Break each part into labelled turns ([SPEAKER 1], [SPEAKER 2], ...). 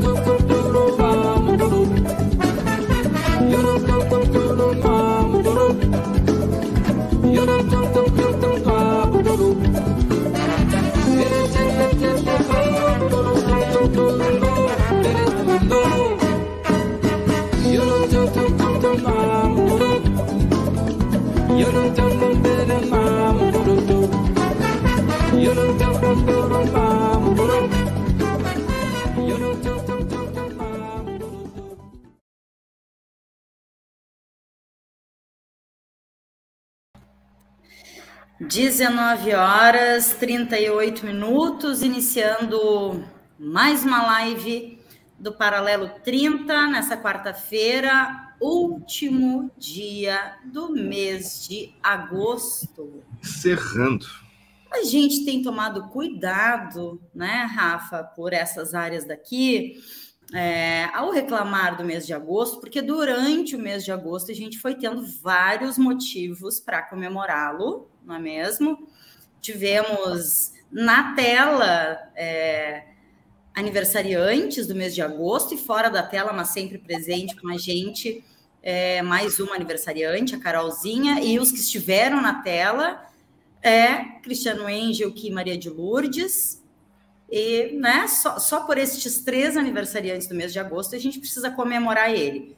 [SPEAKER 1] Thank you. 19 horas 38 minutos, iniciando mais uma live do Paralelo 30 nessa quarta-feira, último dia do mês de agosto.
[SPEAKER 2] Cerrando.
[SPEAKER 1] A gente tem tomado cuidado, né, Rafa, por essas áreas daqui, é, ao reclamar do mês de agosto, porque durante o mês de agosto a gente foi tendo vários motivos para comemorá-lo, não é mesmo? Tivemos na tela é, aniversariantes do mês de agosto e fora da tela, mas sempre presente com a gente, é, mais uma aniversariante, a Carolzinha, e os que estiveram na tela é Cristiano Angel e Maria de Lourdes. E né, só, só por estes três aniversariantes do mês de agosto a gente precisa comemorar ele.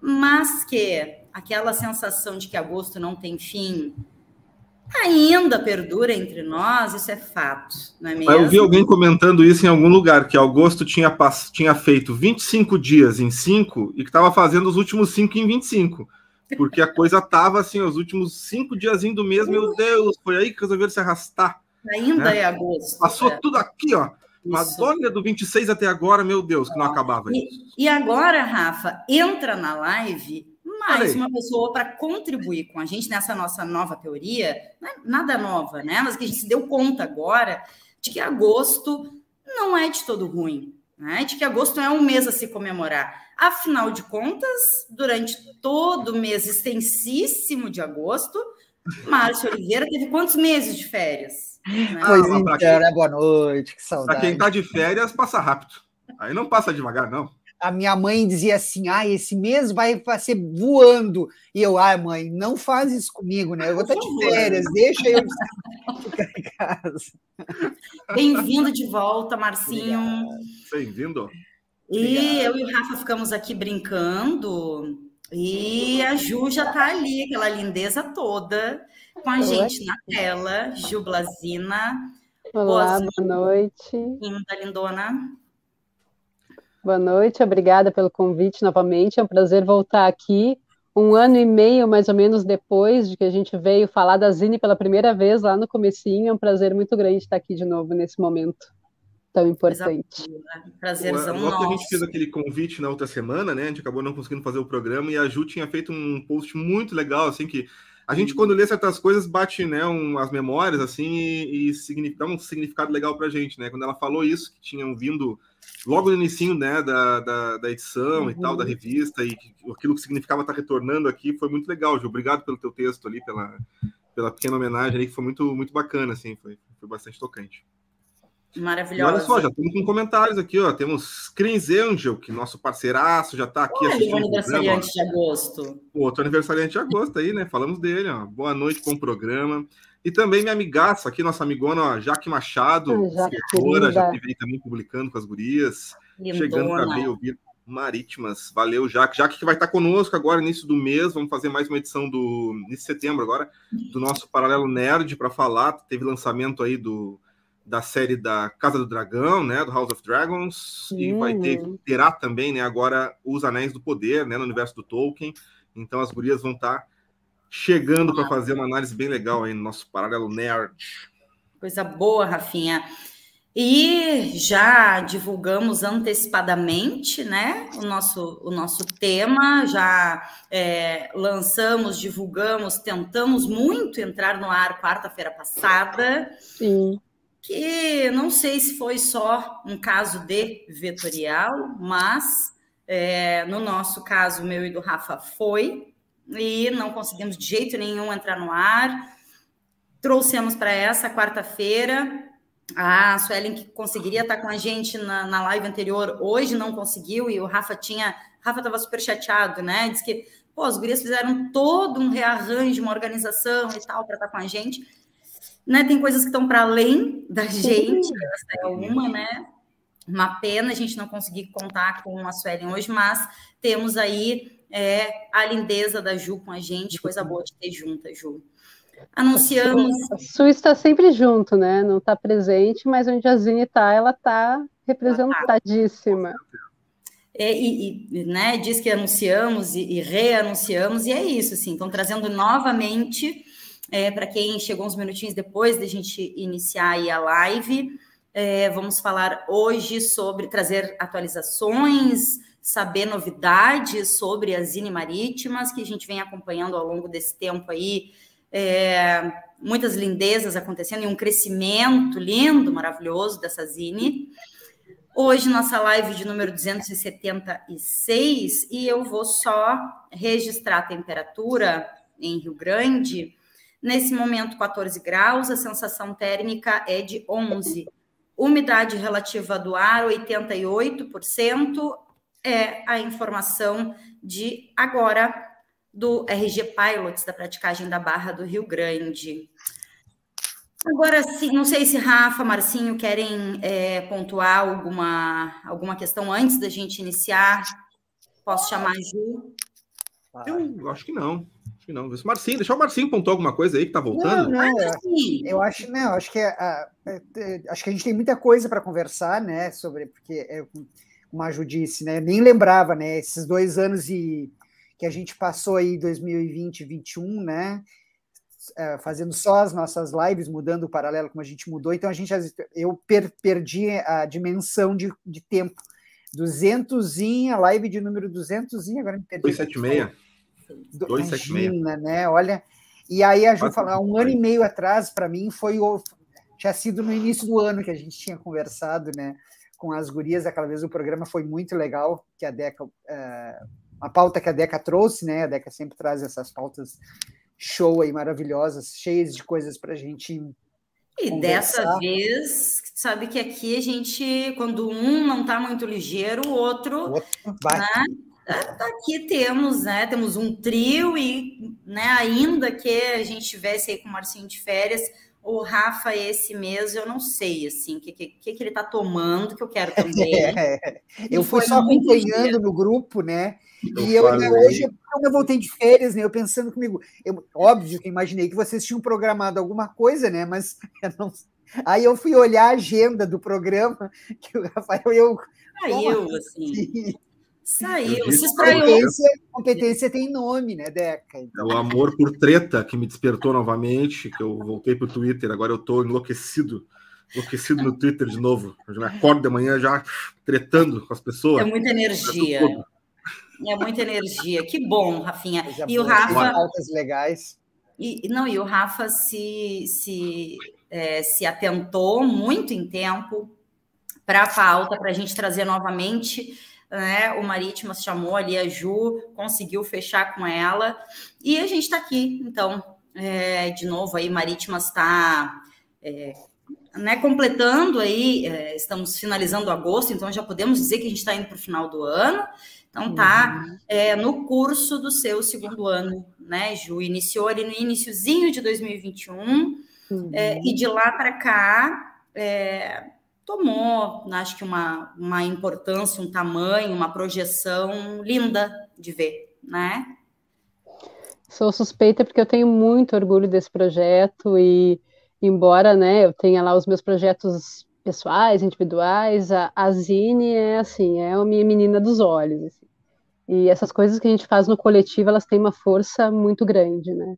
[SPEAKER 1] Mas que aquela sensação de que agosto não tem fim, ainda perdura entre nós, isso é fato, não é mesmo?
[SPEAKER 2] Eu vi alguém comentando isso em algum lugar, que agosto tinha, tinha feito 25 dias em 5 e que estava fazendo os últimos 5 em 25. Porque a coisa estava assim, os últimos cinco dias do mês, meu Deus, foi aí que resolveram se arrastar.
[SPEAKER 1] Ainda né? é agosto.
[SPEAKER 2] Passou é. tudo aqui, ó. Mas olha do 26 até agora, meu Deus, que não acabava
[SPEAKER 1] e. E agora, Rafa, entra na live mais uma pessoa para contribuir com a gente nessa nossa nova teoria, é nada nova, né? Mas que a gente se deu conta agora de que agosto não é de todo ruim, né? De que agosto é um mês a se comemorar. Afinal de contas, durante todo o mês extensíssimo de agosto, Márcio Oliveira teve quantos meses de férias?
[SPEAKER 3] Né? Pois ah, então, né? Boa noite, que saudade.
[SPEAKER 2] Para quem está de férias, passa rápido. Aí não passa devagar, não
[SPEAKER 3] a minha mãe dizia assim: ah, esse mês vai, ser voando. E eu, ai, ah, mãe, não faz isso comigo, né? Eu vou estar de férias, deixa eu ficar em casa.
[SPEAKER 1] Bem-vindo de volta, Marcinho.
[SPEAKER 2] Bem-vindo.
[SPEAKER 1] E eu e o Rafa ficamos aqui brincando. E a Ju já está ali, aquela lindeza toda, com a Oi. gente na tela. Ju Blazina.
[SPEAKER 4] Olá, boa noite.
[SPEAKER 1] Linda, lindona.
[SPEAKER 4] Boa noite, obrigada pelo convite novamente. É um prazer voltar aqui. Um ano e meio, mais ou menos, depois de que a gente veio falar da Zine pela primeira vez lá no comecinho. É um prazer muito grande estar aqui de novo nesse momento tão importante.
[SPEAKER 1] Prazerzão
[SPEAKER 2] Logo nosso. que a gente fez aquele convite na outra semana, né? A gente acabou não conseguindo fazer o programa e a Ju tinha feito um post muito legal, assim, que a gente, quando lê certas coisas, bate né, um, as memórias, assim, e, e dá um significado legal pra gente, né? Quando ela falou isso, que tinham vindo logo no início né, da, da, da edição uhum. e tal, da uhum. revista, e aquilo que significava estar retornando aqui, foi muito legal, Ju. Obrigado pelo teu texto ali, pela, pela pequena homenagem ali, que foi muito, muito bacana, assim, foi, foi bastante tocante.
[SPEAKER 1] Maravilhosa.
[SPEAKER 2] E olha só, já estamos com comentários aqui, ó. Temos Crins Angel, que nosso parceiraço já está aqui
[SPEAKER 1] Olha, assistindo. O aniversariante de agosto.
[SPEAKER 2] Outro aniversariante de agosto aí, né? Falamos dele, ó. Boa noite com o programa. E também minha amigaça aqui, nossa amigona, ó, Jaque Machado, escritora, já teve aí também publicando com as gurias. Lindona. Chegando para ver ouvir Marítimas. Valeu, Jaque. Jaque que vai estar conosco agora, início do mês. Vamos fazer mais uma edição do início de setembro agora, do nosso Paralelo Nerd para falar. Teve lançamento aí do da série da Casa do Dragão, né, do House of Dragons, uhum. e vai ter terá também, né, agora os Anéis do Poder, né, no universo do Tolkien. Então as gurias vão estar chegando para fazer uma análise bem legal aí no nosso paralelo nerd.
[SPEAKER 1] Coisa boa, Rafinha. E já divulgamos antecipadamente, né, o nosso, o nosso tema, já é, lançamos, divulgamos, tentamos muito entrar no ar quarta-feira passada.
[SPEAKER 4] Sim
[SPEAKER 1] que não sei se foi só um caso de vetorial, mas é, no nosso caso, meu e do Rafa, foi, e não conseguimos de jeito nenhum entrar no ar. Trouxemos para essa quarta-feira A Suelen, que conseguiria estar com a gente na, na live anterior, hoje não conseguiu, e o Rafa tinha. Rafa estava super chateado, né? Diz que pô, as gurias fizeram todo um rearranjo, uma organização e tal, para estar com a gente. Né, tem coisas que estão para além da gente, essa é uma, né? Uma pena a gente não conseguir contar com a Suelen hoje, mas temos aí é, a lindeza da Ju com a gente, coisa boa de ter junta, Ju. Anunciamos.
[SPEAKER 4] A Su está sempre junto, né? Não está presente, mas onde a Zine está, ela está representadíssima.
[SPEAKER 1] É, e, e né, diz que anunciamos e, e, reanunciamos, e é isso, assim, estão trazendo novamente, é, para quem chegou uns minutinhos depois da gente iniciar a live, é, vamos falar hoje sobre trazer atualizações, saber novidades sobre as Zine Marítimas, que a gente vem acompanhando ao longo desse tempo aí, é, muitas lindezas acontecendo e um crescimento lindo, maravilhoso dessa Zine. Hoje, nossa live de número 276, e eu vou só registrar a temperatura em Rio Grande. Nesse momento, 14 graus, a sensação térmica é de 11. Umidade relativa do ar, 88%, é a informação de agora do RG Pilots, da praticagem da Barra do Rio Grande. Agora, sim, não sei se Rafa, Marcinho querem é, pontuar alguma, alguma questão antes da gente iniciar. Posso chamar a Ju?
[SPEAKER 2] Eu acho que não. Que não. Marcinho, deixa o Marcinho pontuar alguma coisa aí que tá voltando.
[SPEAKER 3] Não, não, eu acho, não, acho que a, acho que a gente tem muita coisa para conversar, né? Sobre porque é, como a Ju disse, né? Eu nem lembrava, né? Esses dois anos e que a gente passou aí 2020 2021, né? É, fazendo só as nossas lives, mudando o paralelo como a gente mudou, então a gente eu per, perdi a dimensão de, de tempo. 200 a live de número 200 agora me perdi.
[SPEAKER 2] 276.
[SPEAKER 3] 276. né? Olha, e aí a Ju falou, um ano e meio atrás, para mim, foi o, tinha sido no início do ano que a gente tinha conversado, né? Com as gurias, aquela vez o programa foi muito legal, que a Deca uh, uma pauta que a Deca trouxe, né? A Deca sempre traz essas pautas show aí maravilhosas, cheias de coisas para a gente.
[SPEAKER 1] E conversar. dessa vez, sabe que aqui a gente, quando um não está muito ligeiro, o outro, o outro vai. Né? Tá, aqui temos, né? Temos um trio e, né? Ainda que a gente tivesse aí com o Marcinho de férias, o Rafa esse mês eu não sei assim o que, que, que ele está tomando que eu quero também.
[SPEAKER 3] É, eu fui só acompanhando no grupo, né? Eu e eu, né, hoje, quando eu voltei de férias, né, eu pensando comigo, eu, óbvio que imaginei que vocês tinham programado alguma coisa, né, mas eu não, aí eu fui olhar a agenda do programa, que o Rafael, eu...
[SPEAKER 1] Saiu, assim, saiu,
[SPEAKER 3] se Competência, competência tem nome, né, Deca?
[SPEAKER 2] Então. O amor por treta que me despertou novamente, que eu voltei para o Twitter, agora eu estou enlouquecido, enlouquecido no Twitter de novo, eu já me acordo de manhã já tretando com as pessoas.
[SPEAKER 1] É muita energia. É muita energia. Que bom, Rafinha. e o Rafa.
[SPEAKER 3] Altas legais.
[SPEAKER 1] E, não, e o Rafa se, se, é, se atentou muito em tempo para a pauta, para a gente trazer novamente. Né? O Marítimas chamou ali a Ju, conseguiu fechar com ela, e a gente está aqui. Então, é, de novo, aí, Marítimas está é, né, completando aí, é, estamos finalizando agosto, então já podemos dizer que a gente está indo para o final do ano. Então tá uhum. é, no curso do seu segundo ano, né, Ju? Iniciou ali no iníciozinho de 2021 uhum. é, e de lá para cá é, tomou, acho que uma, uma importância, um tamanho, uma projeção linda de ver, né?
[SPEAKER 4] Sou suspeita porque eu tenho muito orgulho desse projeto e embora, né, eu tenha lá os meus projetos pessoais, individuais, a, a Zine é assim, é a minha menina dos olhos. Assim. E essas coisas que a gente faz no coletivo, elas têm uma força muito grande, né?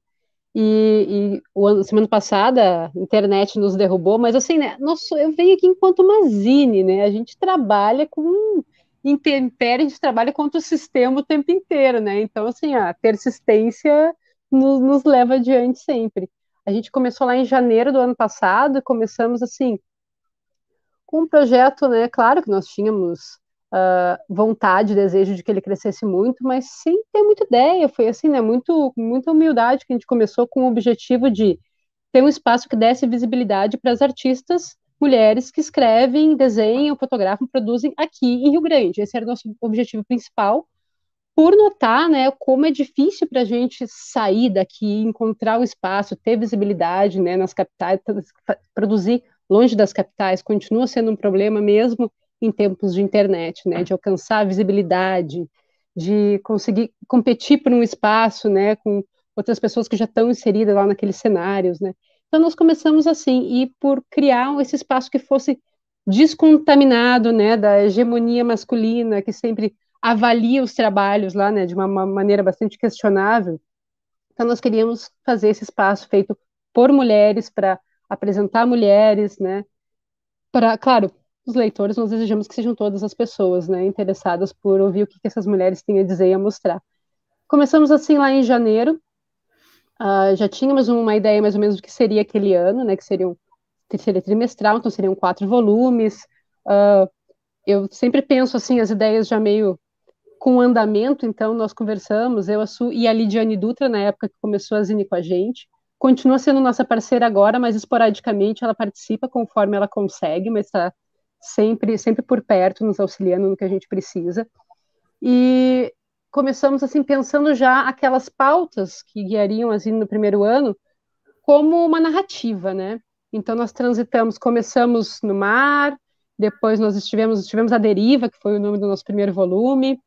[SPEAKER 4] E, e o semana passada a internet nos derrubou, mas assim, né? Nossa, eu venho aqui enquanto uma Zine, né? A gente trabalha com intempérie, a gente trabalha contra o sistema o tempo inteiro, né? Então, assim, a persistência nos, nos leva adiante sempre. A gente começou lá em janeiro do ano passado, começamos assim com um projeto, né? Claro que nós tínhamos uh, vontade, desejo de que ele crescesse muito, mas sem ter muita ideia. Foi assim, né? Muito, muita humildade que a gente começou com o objetivo de ter um espaço que desse visibilidade para as artistas mulheres que escrevem, desenham, fotografam, produzem aqui em Rio Grande. Esse era o nosso objetivo principal, por notar né, como é difícil para a gente sair daqui, encontrar o espaço, ter visibilidade né, nas capitais, produzir longe das capitais continua sendo um problema mesmo em tempos de internet, né, de alcançar visibilidade, de conseguir competir por um espaço, né, com outras pessoas que já estão inseridas lá naqueles cenários, né. Então nós começamos assim e por criar esse espaço que fosse descontaminado, né, da hegemonia masculina que sempre avalia os trabalhos lá, né, de uma, uma maneira bastante questionável. Então nós queríamos fazer esse espaço feito por mulheres para apresentar mulheres, né, para, claro, os leitores nós desejamos que sejam todas as pessoas, né, interessadas por ouvir o que, que essas mulheres têm a dizer e a mostrar. Começamos assim lá em janeiro, uh, já tínhamos uma ideia mais ou menos do que seria aquele ano, né, que seria um seria trimestral, então seriam quatro volumes. Uh, eu sempre penso assim as ideias já meio com andamento, então nós conversamos, eu, a Su e a Lidiane Dutra, na época que começou a Zine com a gente, continua sendo nossa parceira agora, mas esporadicamente ela participa conforme ela consegue, mas está sempre, sempre por perto, nos auxiliando no que a gente precisa. E começamos assim pensando já aquelas pautas que guiariam assim no primeiro ano como uma narrativa, né? Então nós transitamos, começamos no mar, depois nós estivemos, estivemos a deriva, que foi o nome do nosso primeiro volume.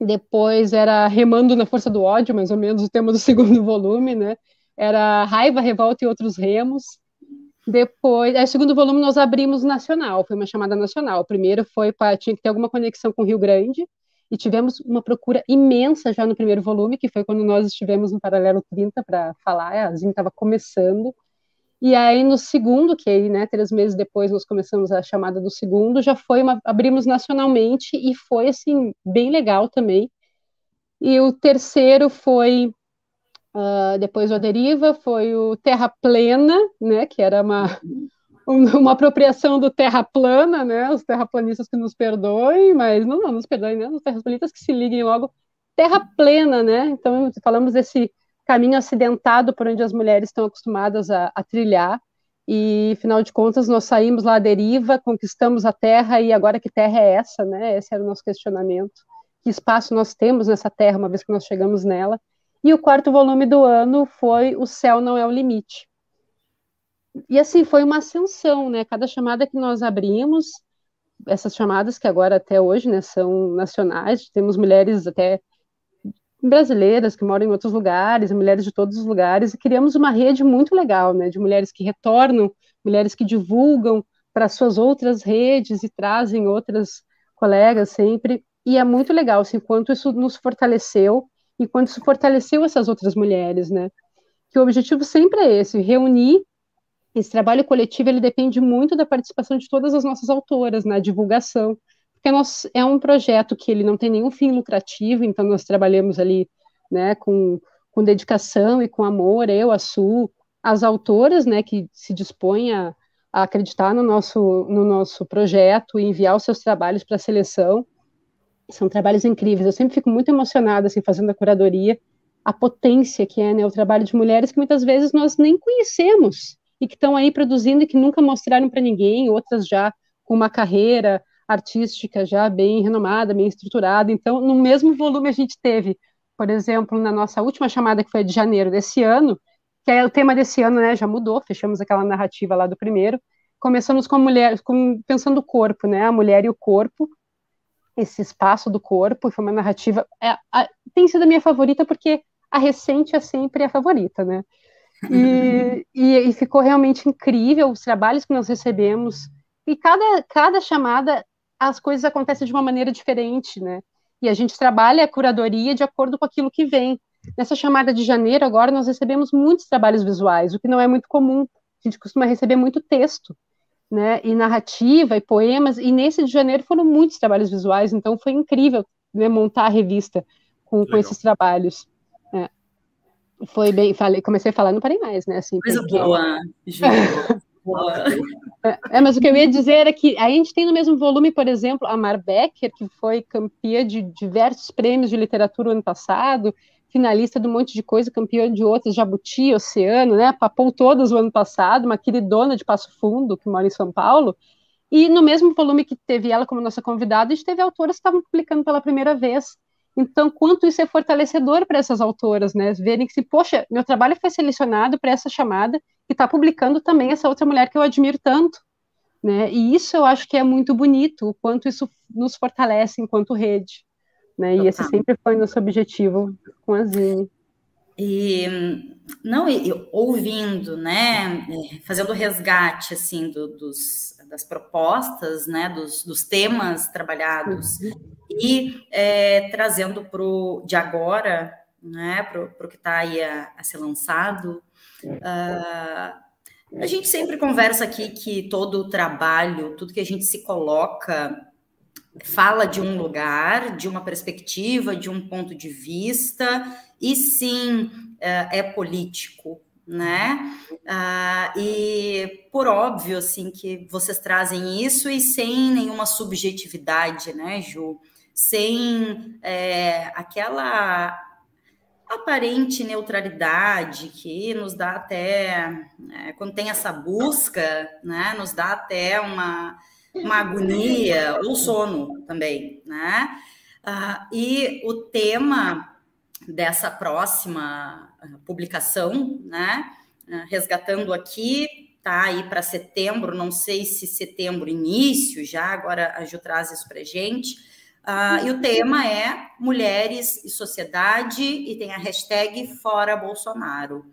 [SPEAKER 4] Depois era remando na força do ódio, mais ou menos o tema do segundo volume, né? Era raiva, revolta e outros remos. Depois, aí, o segundo volume nós abrimos nacional, foi uma chamada nacional. O primeiro foi para tinha que ter alguma conexão com o Rio Grande e tivemos uma procura imensa já no primeiro volume, que foi quando nós estivemos no Paralelo 30 para falar, a Zin estava começando. E aí no segundo, que aí, né, três meses depois nós começamos a chamada do segundo, já foi uma, abrimos nacionalmente e foi assim bem legal também. E o terceiro foi Uh, depois o Deriva foi o Terra Plena, né, que era uma, uma apropriação do Terra Plana, né, os terraplanistas que nos perdoem, mas não, não nos perdoem, né, os terraplanistas que se liguem logo, Terra Plena, né, então falamos desse caminho acidentado por onde as mulheres estão acostumadas a, a trilhar, e afinal de contas nós saímos lá à deriva, conquistamos a Terra, e agora que Terra é essa, né, esse era o nosso questionamento, que espaço nós temos nessa Terra, uma vez que nós chegamos nela, e o quarto volume do ano foi O Céu Não É o Limite. E assim, foi uma ascensão, né? Cada chamada que nós abrimos, essas chamadas que agora até hoje né, são nacionais, temos mulheres até brasileiras que moram em outros lugares, mulheres de todos os lugares, e criamos uma rede muito legal, né, de mulheres que retornam, mulheres que divulgam para suas outras redes e trazem outras colegas sempre, e é muito legal, assim, quanto isso nos fortaleceu e quando isso fortaleceu essas outras mulheres, né? Que o objetivo sempre é esse, reunir. Esse trabalho coletivo, ele depende muito da participação de todas as nossas autoras na divulgação, porque nós, é um projeto que ele não tem nenhum fim lucrativo, então nós trabalhamos ali, né, com, com dedicação e com amor, eu, a Su, as autoras, né, que se dispõem a, a acreditar no nosso, no nosso projeto e enviar os seus trabalhos para a seleção, são trabalhos incríveis. Eu sempre fico muito emocionada assim fazendo a curadoria, a potência que é né, o trabalho de mulheres que muitas vezes nós nem conhecemos e que estão aí produzindo e que nunca mostraram para ninguém, outras já com uma carreira artística já bem renomada, bem estruturada. Então, no mesmo volume a gente teve, por exemplo, na nossa última chamada que foi de janeiro desse ano, que é o tema desse ano, né, já mudou, fechamos aquela narrativa lá do primeiro. Começamos com a mulher, com, pensando o corpo, né, a mulher e o corpo, esse espaço do corpo, foi uma narrativa. É, a, tem sido a minha favorita porque a recente é sempre a favorita, né? E, e, e, ficou realmente incrível os trabalhos que nós recebemos. E cada, cada chamada, as coisas acontecem de uma maneira diferente, né? E a gente trabalha a curadoria de acordo com aquilo que vem. Nessa chamada de janeiro, agora, nós recebemos muitos trabalhos visuais, o que não é muito comum. A gente costuma receber muito texto né, e narrativa e poemas, e nesse de janeiro foram muitos trabalhos visuais, então foi incrível né, montar a revista com, com esses trabalhos. É. Foi bem, falei, comecei a falar, não parei mais, né? Assim,
[SPEAKER 1] Coisa porque... boa, boa.
[SPEAKER 4] É, é, mas o que eu ia dizer é que a gente tem no mesmo volume, por exemplo, a Mar Becker, que foi campeã de diversos prêmios de literatura ano passado, finalista de um monte de coisa, campeã de outras, Jabuti, Oceano, né? Papou todas o ano passado, uma queridona de Passo Fundo, que mora em São Paulo. E no mesmo volume que teve ela como nossa convidada, a gente teve autoras que estavam publicando pela primeira vez. Então, quanto isso é fortalecedor para essas autoras, né? Verem que, se, poxa, meu trabalho foi selecionado para essa chamada e está publicando também essa outra mulher que eu admiro tanto, né? E isso eu acho que é muito bonito, o quanto isso nos fortalece enquanto rede, né? E esse sempre foi nosso objetivo com a Zine.
[SPEAKER 1] E não, e, ouvindo, né, é, fazendo resgate assim do, dos das propostas, né, dos, dos temas trabalhados uhum. e é, trazendo para o de agora, né, para o que está aí a, a, ser lançado. Uh, a gente sempre conversa aqui que todo o trabalho, tudo que a gente se coloca, fala de um lugar, de uma perspectiva, de um ponto de vista, e sim é, é político, né? Ah, e por óbvio, assim, que vocês trazem isso e sem nenhuma subjetividade, né, Ju? Sem é, aquela aparente neutralidade que nos dá até, é, quando tem essa busca, né, nos dá até uma, uma agonia ou sono também, né? Ah, e o tema dessa próxima ah, publicação, né? Ah, resgatando aqui, tá aí para setembro, não sei se setembro início já, agora a Ju traz isso para gente. Uh, e o tema é Mulheres e Sociedade, e tem a hashtag Fora Bolsonaro.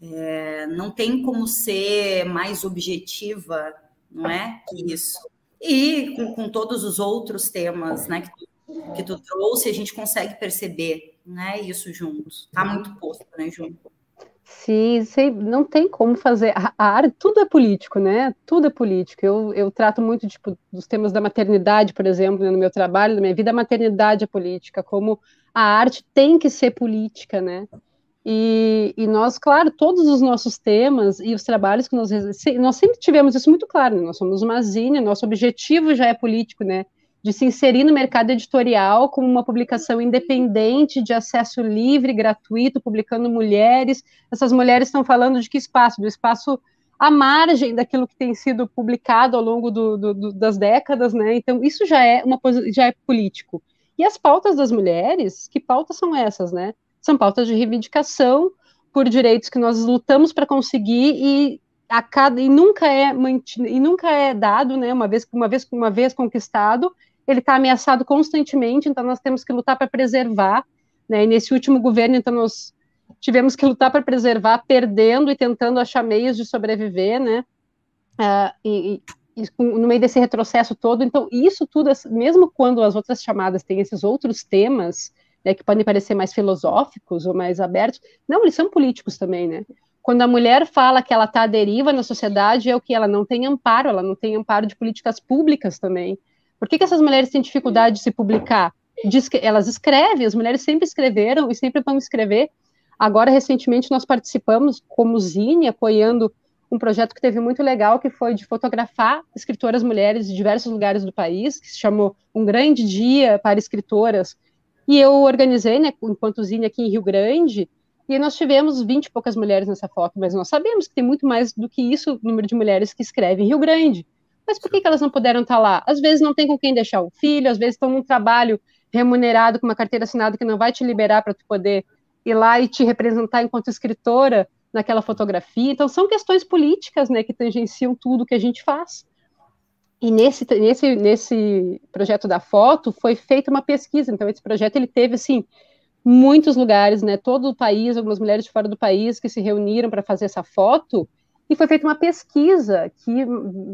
[SPEAKER 1] É, não tem como ser mais objetiva, não é? Que isso. E com, com todos os outros temas né, que, tu, que tu trouxe, a gente consegue perceber né? Isso juntos. Tá muito posto, né, junto.
[SPEAKER 4] Sim, não tem como fazer. A, a área, tudo é político, né? Tudo é político. Eu, eu trato muito tipo, dos temas da maternidade, por exemplo, né, no meu trabalho, na minha vida, a maternidade é política, como a arte tem que ser política, né? E, e, nós, claro, todos os nossos temas e os trabalhos que nós nós sempre tivemos isso muito claro. Né? Nós somos uma zine, nosso objetivo já é político, né? de se inserir no mercado editorial como uma publicação independente, de acesso livre, gratuito, publicando mulheres. Essas mulheres estão falando de que espaço? Do espaço à margem daquilo que tem sido publicado ao longo do, do, do, das décadas, né? Então, isso já é uma já é político. E as pautas das mulheres, que pautas são essas, né? São pautas de reivindicação por direitos que nós lutamos para conseguir e a cada e nunca é mantido, e nunca é dado, né? Uma vez uma vez uma vez conquistado, ele está ameaçado constantemente, então nós temos que lutar para preservar, né? E nesse último governo, então nós tivemos que lutar para preservar, perdendo e tentando achar meios de sobreviver, né? Uh, e, e, no meio desse retrocesso todo, então isso tudo, mesmo quando as outras chamadas têm esses outros temas, né, que podem parecer mais filosóficos ou mais abertos, não, eles são políticos também, né? Quando a mulher fala que ela está à deriva na sociedade, é o que ela não tem amparo, ela não tem amparo de políticas públicas também. Por que, que essas mulheres têm dificuldade de se publicar? Diz que elas escrevem, as mulheres sempre escreveram e sempre vão escrever. Agora, recentemente, nós participamos como Zine, apoiando um projeto que teve muito legal, que foi de fotografar escritoras mulheres de diversos lugares do país, que se chamou Um Grande Dia para Escritoras. E eu organizei, né, enquanto Zine aqui em Rio Grande, e nós tivemos 20 e poucas mulheres nessa foto, mas nós sabemos que tem muito mais do que isso o número de mulheres que escrevem em Rio Grande. Mas por que, que elas não puderam estar lá? Às vezes não tem com quem deixar o filho, às vezes estão num trabalho remunerado com uma carteira assinada que não vai te liberar para tu poder ir lá e te representar enquanto escritora naquela fotografia. Então são questões políticas, né, que tangenciam tudo que a gente faz. E nesse, nesse, nesse projeto da foto foi feita uma pesquisa. Então esse projeto ele teve assim muitos lugares, né, todo o país, algumas mulheres de fora do país que se reuniram para fazer essa foto e foi feita uma pesquisa que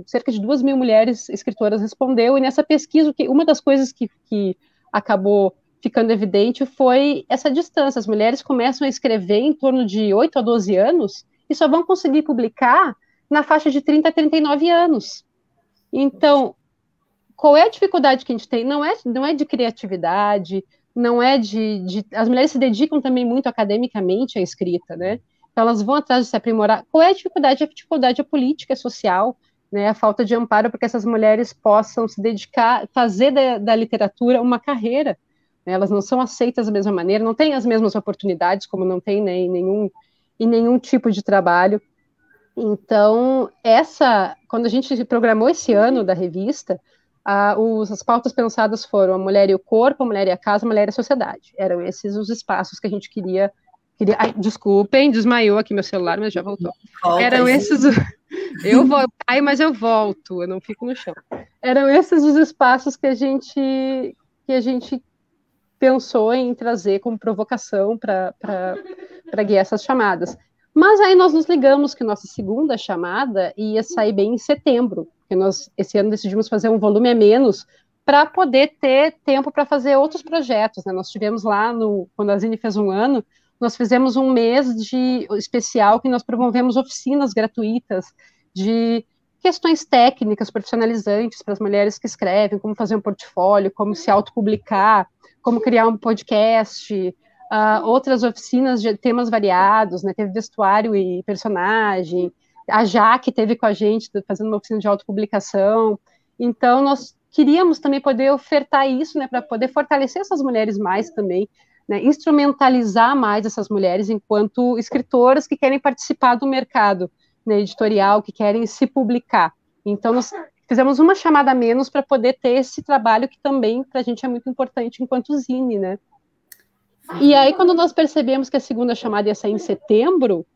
[SPEAKER 4] cerca de duas mil mulheres escritoras respondeu, e nessa pesquisa, uma das coisas que, que acabou ficando evidente foi essa distância. As mulheres começam a escrever em torno de 8 a 12 anos e só vão conseguir publicar na faixa de 30 a 39 anos. Então, qual é a dificuldade que a gente tem? Não é, não é de criatividade, não é de, de, As mulheres se dedicam também muito academicamente à escrita, né? Então, elas vão atrás de se aprimorar. Qual é a dificuldade? A dificuldade é política, é social, né, a falta de amparo para que essas mulheres possam se dedicar, fazer da, da, literatura uma carreira, Né? Elas não são aceitas da mesma maneira, não têm as mesmas oportunidades, como não tem né, em, nenhum, em nenhum tipo de trabalho. Então, essa, quando a gente programou esse ano da revista, a, os, as pautas pensadas foram a mulher e o corpo, a mulher e a casa, a mulher e a sociedade. Eram esses os espaços que a gente queria. queria ai, desculpem, desmaiou aqui meu celular, mas já voltou. Volta, Eram esses. Eu vou, ai, mas eu volto, eu não fico no chão. Eram esses os espaços que a gente que a gente pensou em trazer como provocação para guiar essas chamadas. Mas aí nós nos ligamos que nossa segunda chamada ia sair bem em setembro, porque nós esse ano decidimos fazer um volume a menos para poder ter tempo para fazer outros projetos. Né? Nós tivemos lá, no, quando a Zine fez um ano, nós fizemos um mês de especial que nós promovemos oficinas gratuitas de questões técnicas profissionalizantes para as mulheres que escrevem, como fazer um portfólio, como se autopublicar, como criar um podcast, uh, outras oficinas de temas variados, né? Teve vestuário e personagem. A Jaque teve com a gente fazendo uma oficina de autopublicação. Então, nós queríamos também poder ofertar isso, né, para poder fortalecer essas mulheres mais também, né, instrumentalizar mais essas mulheres enquanto escritoras que querem participar do mercado né, editorial, que querem se publicar. Então, nós fizemos uma chamada menos para poder ter esse trabalho que também para a gente é muito importante enquanto zine, né? E aí, quando nós percebemos que a segunda chamada ia sair em setembro,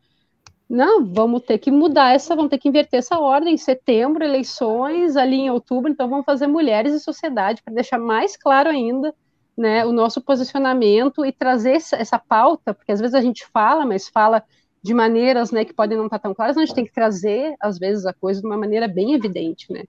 [SPEAKER 4] não, vamos ter que mudar essa, vamos ter que inverter essa ordem. Em setembro, eleições, ali em outubro, então vamos fazer mulheres e sociedade para deixar mais claro ainda né, o nosso posicionamento e trazer essa, essa, pauta, porque às vezes a gente fala, mas fala de maneiras né, que podem não estar tão claras, a gente tem que trazer, às vezes, a coisa de uma maneira bem evidente, né?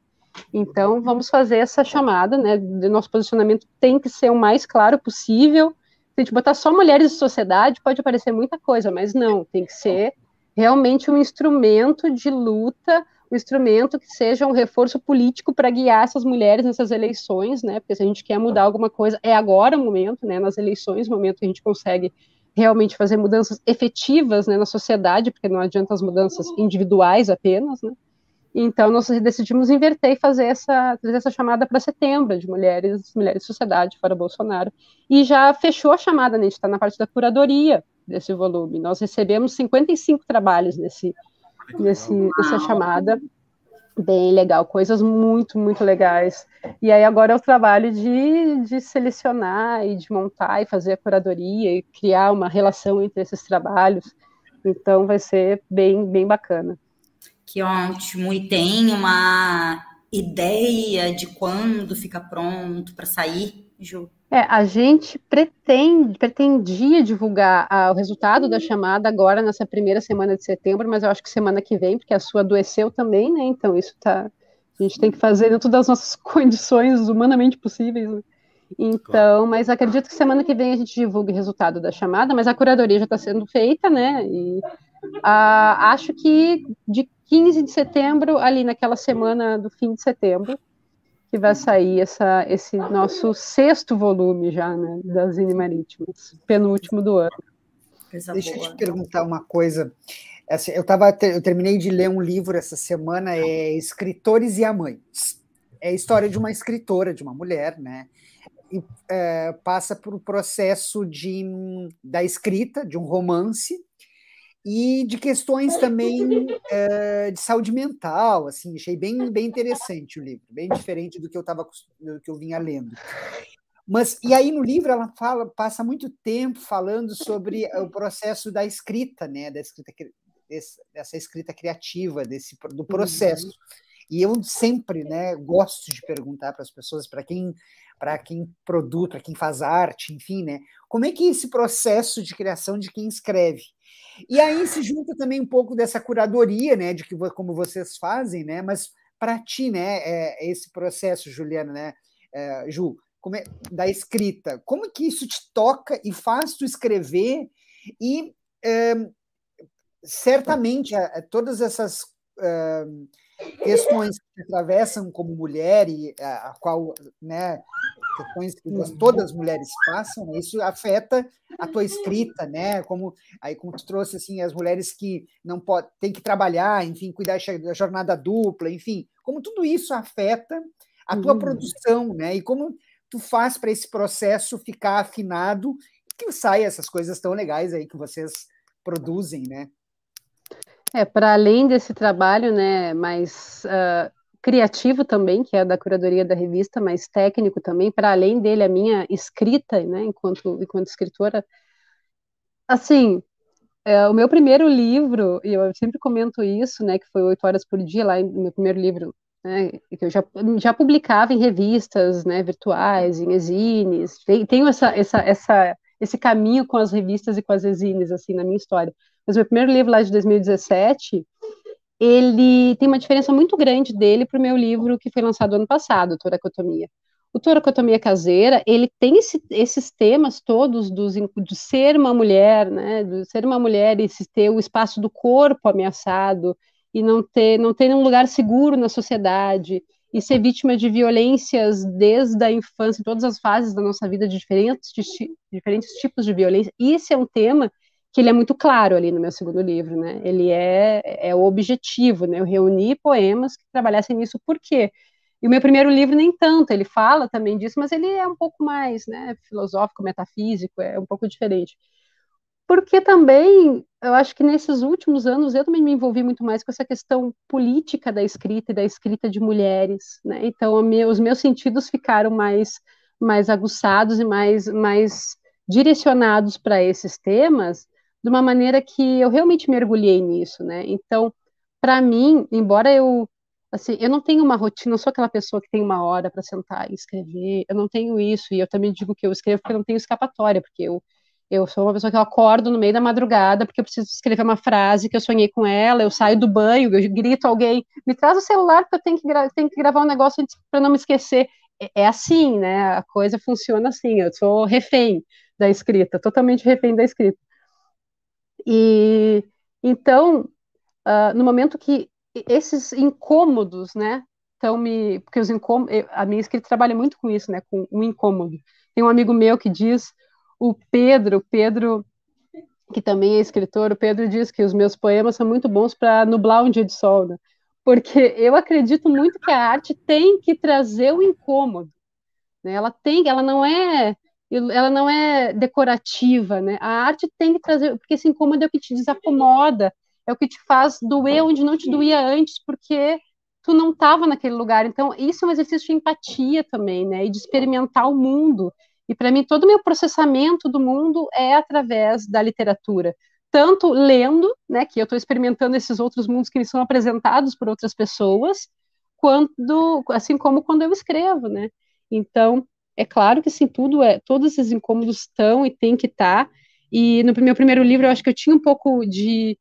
[SPEAKER 4] Então, vamos fazer essa chamada, né? De nosso posicionamento tem que ser o mais claro possível, a gente botar só mulheres de sociedade, pode aparecer muita coisa, mas não, tem que ser realmente um instrumento de luta, um instrumento que seja um reforço político para guiar essas mulheres nessas eleições, né? Porque se a gente quer mudar alguma coisa, é agora o momento, né? Nas eleições, o momento que a gente consegue realmente fazer mudanças efetivas né, na sociedade, porque não adianta as mudanças individuais apenas, né? Então, nós decidimos inverter e fazer essa, fazer essa chamada para setembro, de mulheres, mulheres sociedade, fora Bolsonaro. E já fechou a chamada, né? a gente está na parte da curadoria desse volume. Nós recebemos 55 trabalhos nesse, nesse, nessa chamada. Bem legal, coisas muito, muito legais. E aí agora é o trabalho de, de selecionar e de montar e fazer a curadoria e criar uma relação entre esses trabalhos. Então vai ser bem, bem bacana.
[SPEAKER 1] Que ótimo. E tem uma ideia de quando fica pronto para sair, Ju?
[SPEAKER 4] É, a gente pretende, pretendia divulgar ah, o resultado da chamada agora nessa primeira semana de setembro, mas eu acho que semana que vem, porque a sua adoeceu também, né? Então isso tá. A gente tem que fazer dentro das nossas condições humanamente possíveis. Né? Então, mas acredito que semana que vem a gente divulgue o resultado da chamada, mas a curadoria já está sendo feita, né? E ah, acho que de 15 de setembro, ali naquela semana do fim de setembro, que vai sair essa, esse nosso sexto volume já, né, das Zine Marítimas, penúltimo do ano.
[SPEAKER 3] Coisa Deixa boa. eu te perguntar uma coisa. Assim, eu, tava, eu terminei de ler um livro essa semana, é Escritores e Amantes. É a história de uma escritora, de uma mulher, né? E, é, passa por um processo de, da escrita de um romance e de questões também é, de saúde mental, assim, achei bem, bem interessante o livro, bem diferente do que eu estava do que eu vinha lendo. Mas e aí no livro ela fala, passa muito tempo falando sobre o processo da escrita, né, da escrita dessa escrita criativa, desse do processo. Uhum. E eu sempre, né, gosto de perguntar para as pessoas, para quem para quem produz, para quem faz arte, enfim, né, como é que é esse processo de criação de quem escreve? E aí se junta também um pouco dessa curadoria, né, de que como vocês fazem, né, mas para ti, né, é, é, esse processo, Juliana, né, é, Ju, é, da escrita, como que isso te toca e faz tu escrever e é, certamente todas essas questões que atravessam como mulher e a, a qual, né, questões que todas as mulheres passam, né, isso afeta a tua escrita, né? Como aí como tu trouxe assim as mulheres que não podem, tem que trabalhar, enfim, cuidar da jornada dupla, enfim, como tudo isso afeta a tua uhum. produção, né? E como tu faz para esse processo ficar afinado e que saia essas coisas tão legais aí que vocês produzem, né?
[SPEAKER 4] É, para além desse trabalho, né, mais uh, criativo também, que é da curadoria da revista, mais técnico também, para além dele, a minha escrita, né, enquanto, enquanto escritora, assim, é, o meu primeiro livro, e eu sempre comento isso, né, que foi Oito Horas por Dia, lá no meu primeiro livro, né, que eu já, já publicava em revistas, né, virtuais, em exines, tenho essa, essa, essa, esse caminho com as revistas e com as exines, assim, na minha história. Mas meu primeiro livro lá de 2017, ele tem uma diferença muito grande dele para o meu livro que foi lançado ano passado, Toracotomia. O Toracotomia Caseira, ele tem esse, esses temas todos dos, de ser uma mulher, né, de ser uma mulher e se ter o espaço do corpo ameaçado e não ter, não ter um lugar seguro na sociedade e ser vítima de violências desde a infância, em todas as fases da nossa vida, de diferentes, de, diferentes tipos de violência. Isso é um tema que ele é muito claro ali no meu segundo livro, né? Ele é, é o objetivo, né? Eu reuni poemas que trabalhassem nisso. Por quê? E o meu primeiro livro nem tanto, ele fala também disso, mas ele é um pouco mais, né, filosófico, metafísico, é um pouco diferente. Porque também, eu acho que nesses últimos anos eu também me envolvi muito mais com essa questão política da escrita e da escrita de mulheres, né? Então, os meus sentidos ficaram mais mais aguçados e mais mais direcionados para esses temas de uma maneira que eu realmente mergulhei nisso, né? Então, para mim, embora eu assim, eu não tenho uma rotina, não sou aquela pessoa que tem uma hora para sentar e escrever, eu não tenho isso, e eu também digo que eu escrevo porque eu não tenho escapatória, porque eu eu sou uma pessoa que eu acordo no meio da madrugada porque eu preciso escrever uma frase que eu sonhei com ela, eu saio do banho, eu grito alguém, me traz o celular porque eu tenho que, tenho que gravar um negócio para não me esquecer. É, é, assim, né? A coisa funciona assim, eu sou refém da escrita, totalmente refém da escrita. E então, uh, no momento que esses incômodos, né, estão me, porque os incômodos, a minha escrita trabalha muito com isso, né, com o incômodo. Tem um amigo meu que diz, o Pedro, Pedro que também é escritor, o Pedro diz que os meus poemas são muito bons para nublar um dia de sol, né? Porque eu acredito muito que a arte tem que trazer o incômodo, né? Ela tem, ela não é ela não é decorativa, né? A arte tem que trazer, porque esse incômodo é o que te desacomoda, é o que te faz doer onde não te doía antes, porque tu não estava naquele lugar. Então, isso é um exercício de empatia também, né? E de experimentar o mundo. E para mim, todo o meu processamento do mundo é através da literatura. Tanto lendo, né, que eu estou experimentando esses outros mundos que me são apresentados por outras pessoas, quando, assim como quando eu escrevo, né? Então, é claro que sim, tudo é, todos esses incômodos estão e tem que estar. Tá, e no meu primeiro livro eu acho que eu tinha um pouco de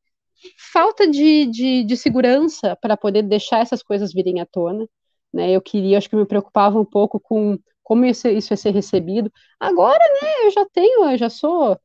[SPEAKER 4] falta de, de, de segurança para poder deixar essas coisas virem à tona. Né? Eu queria, acho que me preocupava um pouco com como isso, isso ia ser recebido. Agora, né, eu já tenho, eu já sou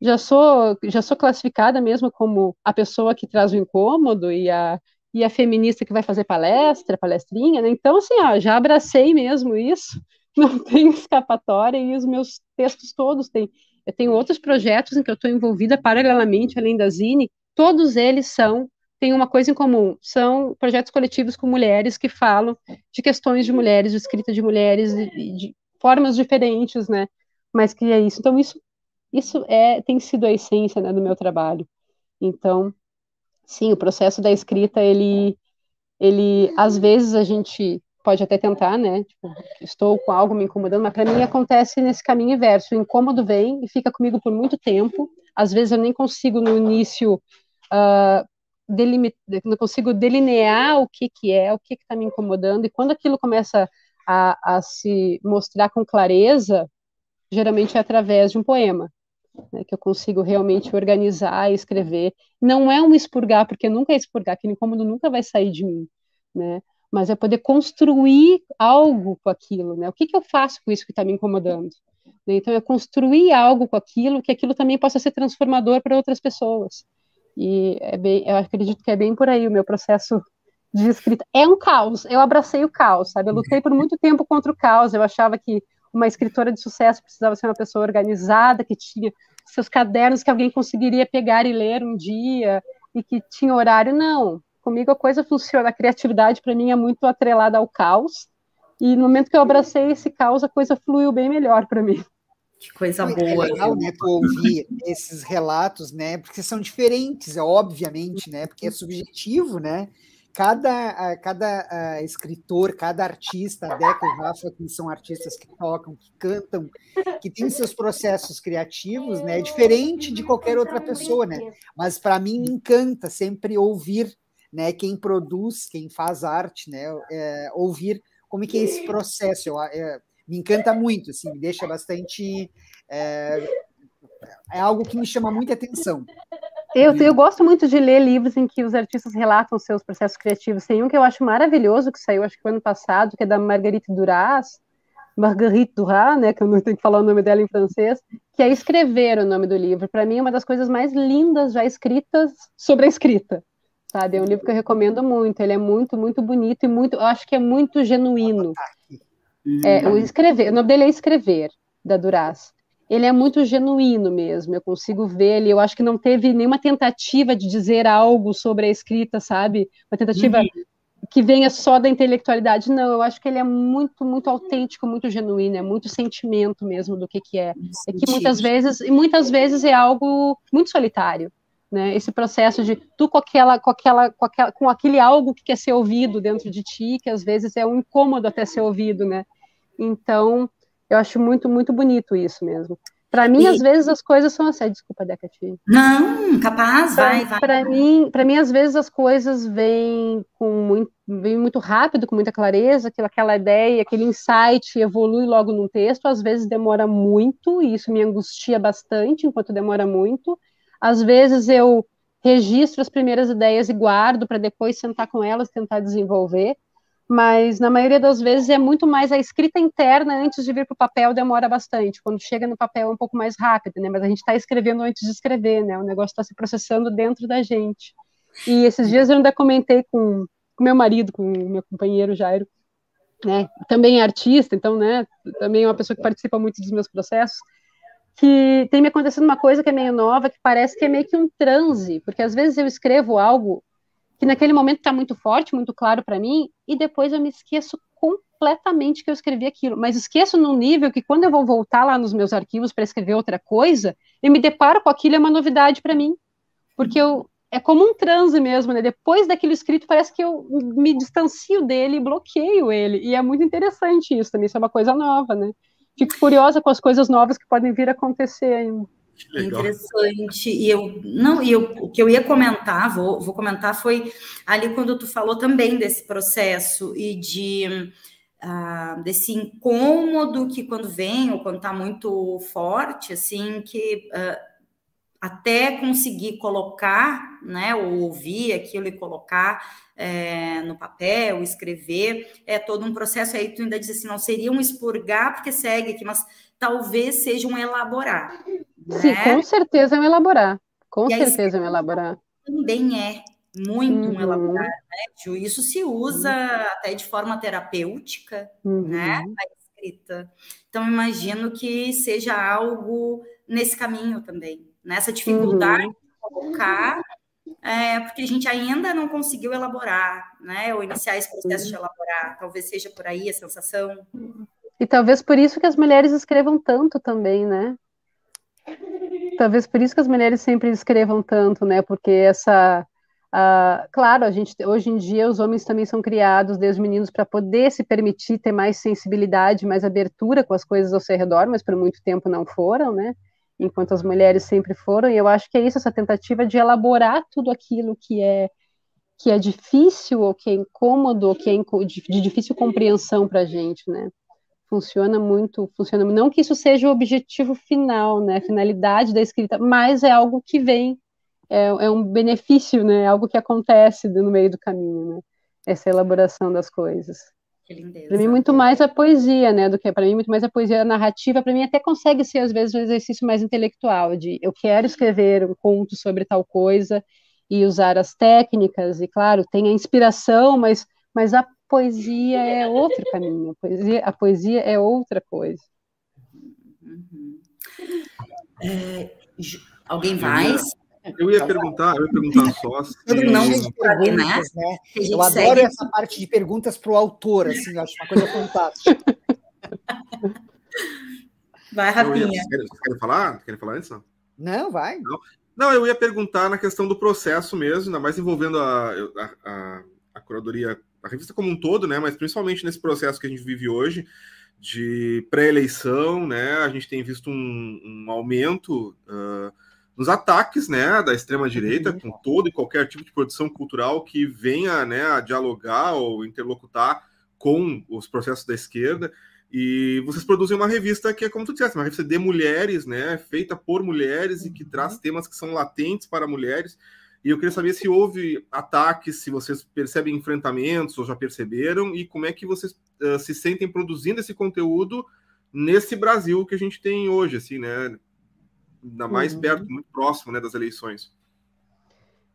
[SPEAKER 4] já sou já sou classificada mesmo como a pessoa que traz o incômodo e a e a feminista que vai fazer palestra, palestrinha, né? Então assim, ó, já abracei mesmo isso não tem escapatória e os meus textos todos têm. Eu tenho outros projetos em que eu estou envolvida paralelamente, além da Zine, todos eles são, têm uma coisa em comum, são projetos coletivos com mulheres que falam de questões de mulheres, de escrita de mulheres, de, de formas diferentes, né, mas que é isso. Então, isso, isso é, tem sido a essência, né, do meu trabalho. Então, sim, o processo da escrita, ele, ele, às vezes a gente pode até tentar, né? Tipo, estou com algo me incomodando, mas para mim acontece nesse caminho inverso. O incômodo vem e fica comigo por muito tempo. Às vezes eu nem consigo no início uh, não consigo delinear o que que é, o que está me incomodando. E quando aquilo começa a, a, se mostrar com clareza, geralmente é através de um poema. Né, que eu consigo realmente organizar e escrever. Não é um expurgar, porque nunca é expurgar, aquele incômodo nunca vai sair de mim, né? Mas é poder construir algo com aquilo, né? O que, que eu faço com isso que está me incomodando? Né? Então, é construir algo com aquilo, que aquilo também possa ser transformador para outras pessoas. E é bem, eu acredito que é bem por aí o meu processo de escrita. É um caos, eu abracei o caos, sabe? Eu lutei por muito tempo contra o caos, eu achava que uma escritora de sucesso precisava ser uma pessoa organizada, que tinha seus cadernos que alguém conseguiria pegar e ler um dia, e que tinha horário. Não, Comigo a coisa funciona, a criatividade para mim é muito atrelada ao caos, E no momento que eu abracei esse caos, a coisa fluiu bem melhor para mim.
[SPEAKER 1] Que coisa é boa.
[SPEAKER 3] É legal, né, tu ouvir esses relatos, né, porque são diferentes, obviamente, né, porque é subjetivo, né, cada, cada uh, escritor, cada artista, a Deca e Rafa, que são artistas que tocam, que cantam, que têm seus processos criativos, né, é diferente de qualquer outra pessoa, né, mas para mim me encanta sempre ouvir, né, quem produz, quem faz arte, né, é, ouvir como é que é esse processo, eu, é, me encanta muito, assim, me deixa bastante. É, é algo que me chama muita atenção.
[SPEAKER 4] Eu, eu gosto muito de ler livros em que os artistas relatam seus processos criativos. Tem um que eu acho maravilhoso, que saiu acho que ano passado, que é da Marguerite Duras, Marguerite Duras, né, que eu não tenho que falar o nome dela em francês, que é Escrever o nome do livro. Para mim é uma das coisas mais lindas já escritas sobre a escrita. Sabe? É um livro que eu recomendo muito. Ele é muito, muito bonito e muito, eu acho que é muito genuíno. É, o escrever, o nome dele é Escrever, da Duras. Ele é muito genuíno mesmo, eu consigo ver ele. Eu acho que não teve nenhuma tentativa de dizer algo sobre a escrita, sabe? Uma tentativa uhum. que venha só da intelectualidade. Não, eu acho que ele é muito, muito autêntico, muito genuíno, é muito sentimento mesmo do que, que é. É que muitas vezes, e muitas vezes é algo muito solitário. Né, esse processo de tu com aquela, com aquela, com aquela, com aquele algo que quer ser ouvido dentro de ti, que às vezes é um incômodo até ser ouvido, né? Então, eu acho muito, muito bonito isso mesmo. Para mim, e... às vezes as coisas são assim. Desculpa, Decati.
[SPEAKER 1] Não, capaz, vai, vai.
[SPEAKER 4] Para mim, para mim, às vezes as coisas vêm com muito, vêm muito rápido, com muita clareza, aquela, aquela ideia, aquele insight evolui logo num texto. Às vezes demora muito, e isso me angustia bastante enquanto demora muito. Às vezes eu registro as primeiras ideias e guardo para depois sentar com elas tentar desenvolver, mas na maioria das vezes é muito mais a escrita interna antes de vir para o papel demora bastante. Quando chega no papel é um pouco mais rápido, né? Mas a gente está escrevendo antes de escrever, né? O negócio está se processando dentro da gente. E esses dias eu ainda comentei com, com meu marido, com meu companheiro Jairo, né? Também é artista, então, né? Também é uma pessoa que participa muito dos meus processos que tem me acontecendo uma coisa que é meio nova, que parece que é meio que um transe, porque às vezes eu escrevo algo que naquele momento está muito forte, muito claro para mim, e depois eu me esqueço completamente que eu escrevi aquilo, mas esqueço num nível que quando eu vou voltar lá nos meus arquivos para escrever outra coisa, eu me deparo com aquilo é uma novidade para mim, porque eu é como um transe mesmo, né? Depois daquilo escrito, parece que eu me distancio dele, bloqueio ele, e é muito interessante isso também, isso é uma coisa nova, né? Fico curiosa com as coisas novas que podem vir a acontecer ainda.
[SPEAKER 1] Interessante. E eu não, e eu, o que eu ia comentar, vou, vou comentar, foi ali quando tu falou também desse processo e de uh, desse incômodo que quando vem ou quando está muito forte, assim, que uh, até conseguir colocar, né, ou ouvir aquilo e colocar é, no papel, escrever, é todo um processo. Aí tu ainda diz assim, não seria um expurgar, porque segue aqui, mas talvez seja um elaborar.
[SPEAKER 4] Sim, né? com certeza é um elaborar. Com e certeza é um elaborar.
[SPEAKER 1] Também é muito uhum. um elaborar, né, Ju? Isso se usa uhum. até de forma terapêutica, uhum. né, a escrita. Então, imagino que seja algo nesse caminho também nessa dificuldade uhum. de colocar, é, porque a gente ainda não conseguiu elaborar, né? Ou iniciar esse processo de elaborar. Talvez seja por aí a sensação.
[SPEAKER 4] E talvez por isso que as mulheres escrevam tanto também, né? Talvez por isso que as mulheres sempre escrevam tanto, né? Porque essa Uh, claro, a gente hoje em dia os homens também são criados desde meninos para poder se permitir ter mais sensibilidade, mais abertura com as coisas ao seu redor, mas por muito tempo não foram, né? Enquanto as mulheres sempre foram, e eu acho que é isso, essa tentativa de elaborar tudo aquilo que é que é difícil, ou que é incômodo, ou que é de difícil compreensão para a gente, né? Funciona muito, funciona não que isso seja o objetivo final, né? A finalidade da escrita, mas é algo que vem, é, é um benefício, né? É algo que acontece no meio do caminho, né? Essa elaboração das coisas. Para mim, muito mais a poesia, né? Do que para mim, muito mais a poesia a narrativa. Para mim, até consegue ser, às vezes, um exercício mais intelectual, de eu quero escrever um conto sobre tal coisa e usar as técnicas, e claro, tem a inspiração, mas, mas a poesia é outro caminho, a poesia, a poesia é outra coisa.
[SPEAKER 1] Uhum. É, alguém mais?
[SPEAKER 2] Eu ia perguntar, eu ia perguntar só. Se...
[SPEAKER 3] Não perguntas, né? Eu adoro essa parte de perguntas para o autor, assim, eu acho uma coisa fantástica.
[SPEAKER 1] Vai, Rafinha. Vocês
[SPEAKER 2] querem, querem falar? Querem falar antes? Não,
[SPEAKER 3] não vai.
[SPEAKER 2] Não. não, eu ia perguntar na questão do processo mesmo, ainda mais envolvendo a, a, a, a curadoria, a revista como um todo, né? Mas principalmente nesse processo que a gente vive hoje de pré-eleição, né? A gente tem visto um, um aumento uh, nos ataques, né, da extrema direita com todo e qualquer tipo de produção cultural que venha, né, a dialogar ou interlocutar com os processos da esquerda. E vocês produzem uma revista que é, como tu disseste, uma revista de mulheres, né? Feita por mulheres e que uhum. traz temas que são latentes para mulheres. E eu queria saber se houve ataques, se vocês percebem enfrentamentos ou já perceberam, e como é que vocês uh, se sentem produzindo esse conteúdo nesse Brasil que a gente tem hoje, assim, né? Ainda mais uhum. perto, muito próximo né, das eleições.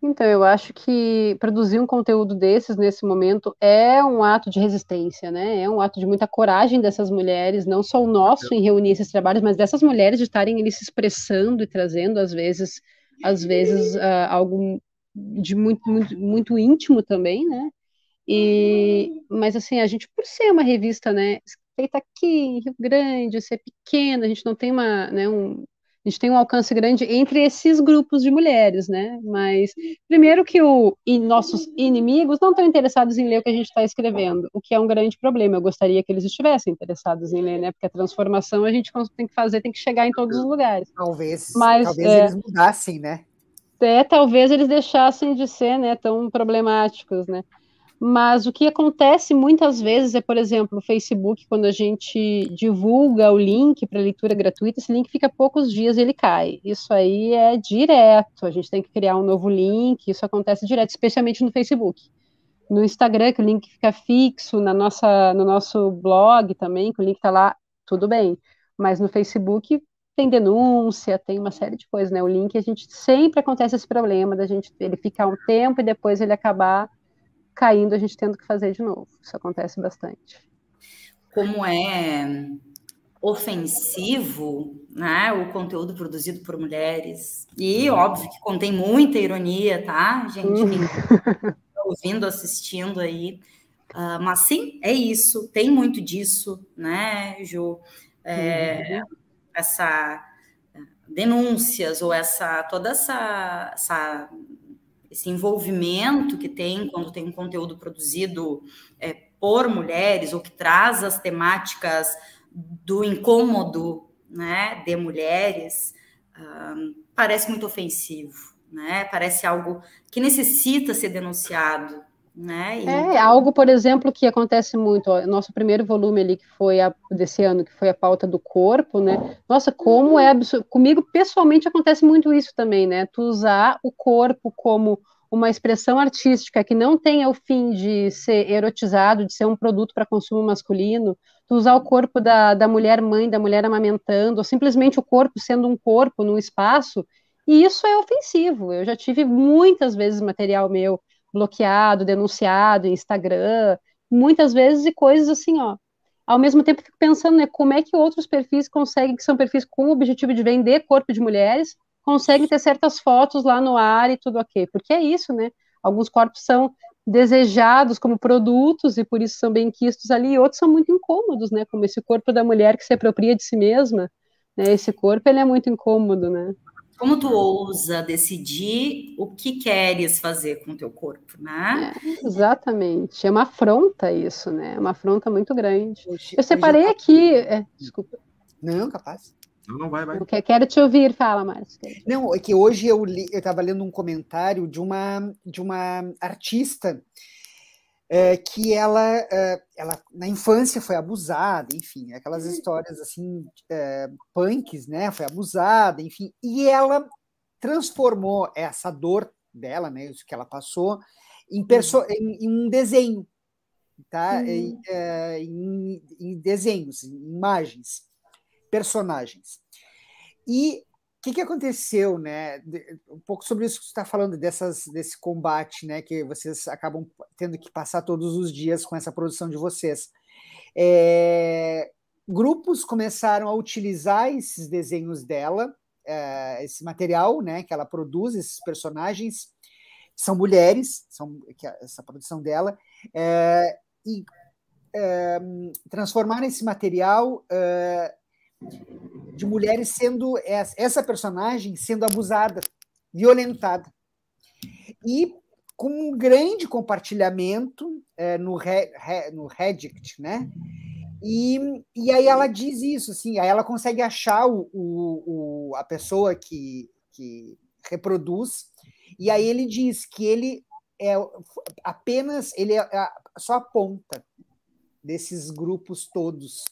[SPEAKER 4] Então, eu acho que produzir um conteúdo desses nesse momento é um ato de resistência, né? É um ato de muita coragem dessas mulheres, não só o nosso em reunir esses trabalhos, mas dessas mulheres de estarem ali se expressando e trazendo, às vezes, às vezes uh, algo de muito, muito, muito íntimo também, né? E, mas assim, a gente, por ser uma revista, né, feita aqui em Rio Grande, ser pequena, a gente não tem uma, né, um, a gente tem um alcance grande entre esses grupos de mulheres, né? Mas primeiro que o, nossos inimigos não estão interessados em ler o que a gente está escrevendo, o que é um grande problema. Eu gostaria que eles estivessem interessados em ler, né? Porque a transformação a gente tem que fazer, tem que chegar em todos os lugares.
[SPEAKER 3] Talvez, Mas, talvez é, eles mudassem, né?
[SPEAKER 4] É, talvez eles deixassem de ser, né, tão problemáticos, né? Mas o que acontece muitas vezes é, por exemplo, no Facebook, quando a gente divulga o link para leitura gratuita, esse link fica poucos dias e ele cai. Isso aí é direto, a gente tem que criar um novo link, isso acontece direto, especialmente no Facebook. No Instagram, que o link fica fixo, na nossa, no nosso blog também, que o link está lá, tudo bem. Mas no Facebook tem denúncia, tem uma série de coisas, né? O link, a gente sempre acontece esse problema da gente ele ficar um tempo e depois ele acabar caindo, a gente tendo que fazer de novo. Isso acontece bastante.
[SPEAKER 1] Como é ofensivo, né, o conteúdo produzido por mulheres. E óbvio que contém muita ironia, tá, gente? Tá ouvindo, assistindo aí. Uh, mas sim, é isso, tem muito disso, né, Ju? É, uhum. Essa denúncias ou essa toda essa, essa esse envolvimento que tem quando tem um conteúdo produzido é, por mulheres ou que traz as temáticas do incômodo né, de mulheres, parece muito ofensivo, né? Parece algo que necessita ser denunciado. Né?
[SPEAKER 4] E... É algo, por exemplo, que acontece muito. Ó, nosso primeiro volume ali que foi a, desse ano, que foi a pauta do corpo, né? Nossa, como é absurdo. Comigo pessoalmente acontece muito isso também, né? Tu usar o corpo como uma expressão artística que não tenha o fim de ser erotizado, de ser um produto para consumo masculino, tu usar o corpo da, da mulher mãe, da mulher amamentando, ou simplesmente o corpo sendo um corpo num espaço, e isso é ofensivo. Eu já tive muitas vezes material meu bloqueado, denunciado Instagram, muitas vezes e coisas assim, ó. Ao mesmo tempo, fico pensando, né, como é que outros perfis conseguem, que são perfis com o objetivo de vender corpo de mulheres, conseguem ter certas fotos lá no ar e tudo ok. Porque é isso, né? Alguns corpos são desejados como produtos e por isso são bem quistos ali, e outros são muito incômodos, né? Como esse corpo da mulher que se apropria de si mesma, né? Esse corpo, ele é muito incômodo, né?
[SPEAKER 1] Como tu ousa decidir o que queres fazer com o teu corpo, né?
[SPEAKER 4] É, exatamente. É uma afronta isso, né? É uma afronta muito grande. Eu separei aqui... É, desculpa.
[SPEAKER 3] Não, capaz.
[SPEAKER 2] Não, não vai, vai.
[SPEAKER 4] Eu quero te ouvir, fala, Márcio.
[SPEAKER 3] Não, é que hoje eu li, eu estava lendo um comentário de uma de uma artista é, que ela, é, ela na infância foi abusada, enfim, aquelas histórias assim é, punks, né? Foi abusada, enfim, e ela transformou essa dor dela, né? Isso que ela passou em, perso em, em um desenho, tá? Uhum. Em, é, em, em desenhos, em imagens personagens. E que, que aconteceu, né? Um pouco sobre isso que você está falando, dessas, desse combate, né? Que vocês acabam tendo que passar todos os dias com essa produção de vocês. É, grupos começaram a utilizar esses desenhos dela é, esse material, né, que ela produz, esses personagens, são mulheres, são que essa produção dela, é, e é, transformar esse material é, de mulheres sendo essa personagem sendo abusada, violentada. E com um grande compartilhamento é, no, re, re, no Reddit, né? E, e aí ela diz isso, assim, aí ela consegue achar o, o, o, a pessoa que, que reproduz, e aí ele diz que ele é apenas, ele é só a ponta desses grupos todos.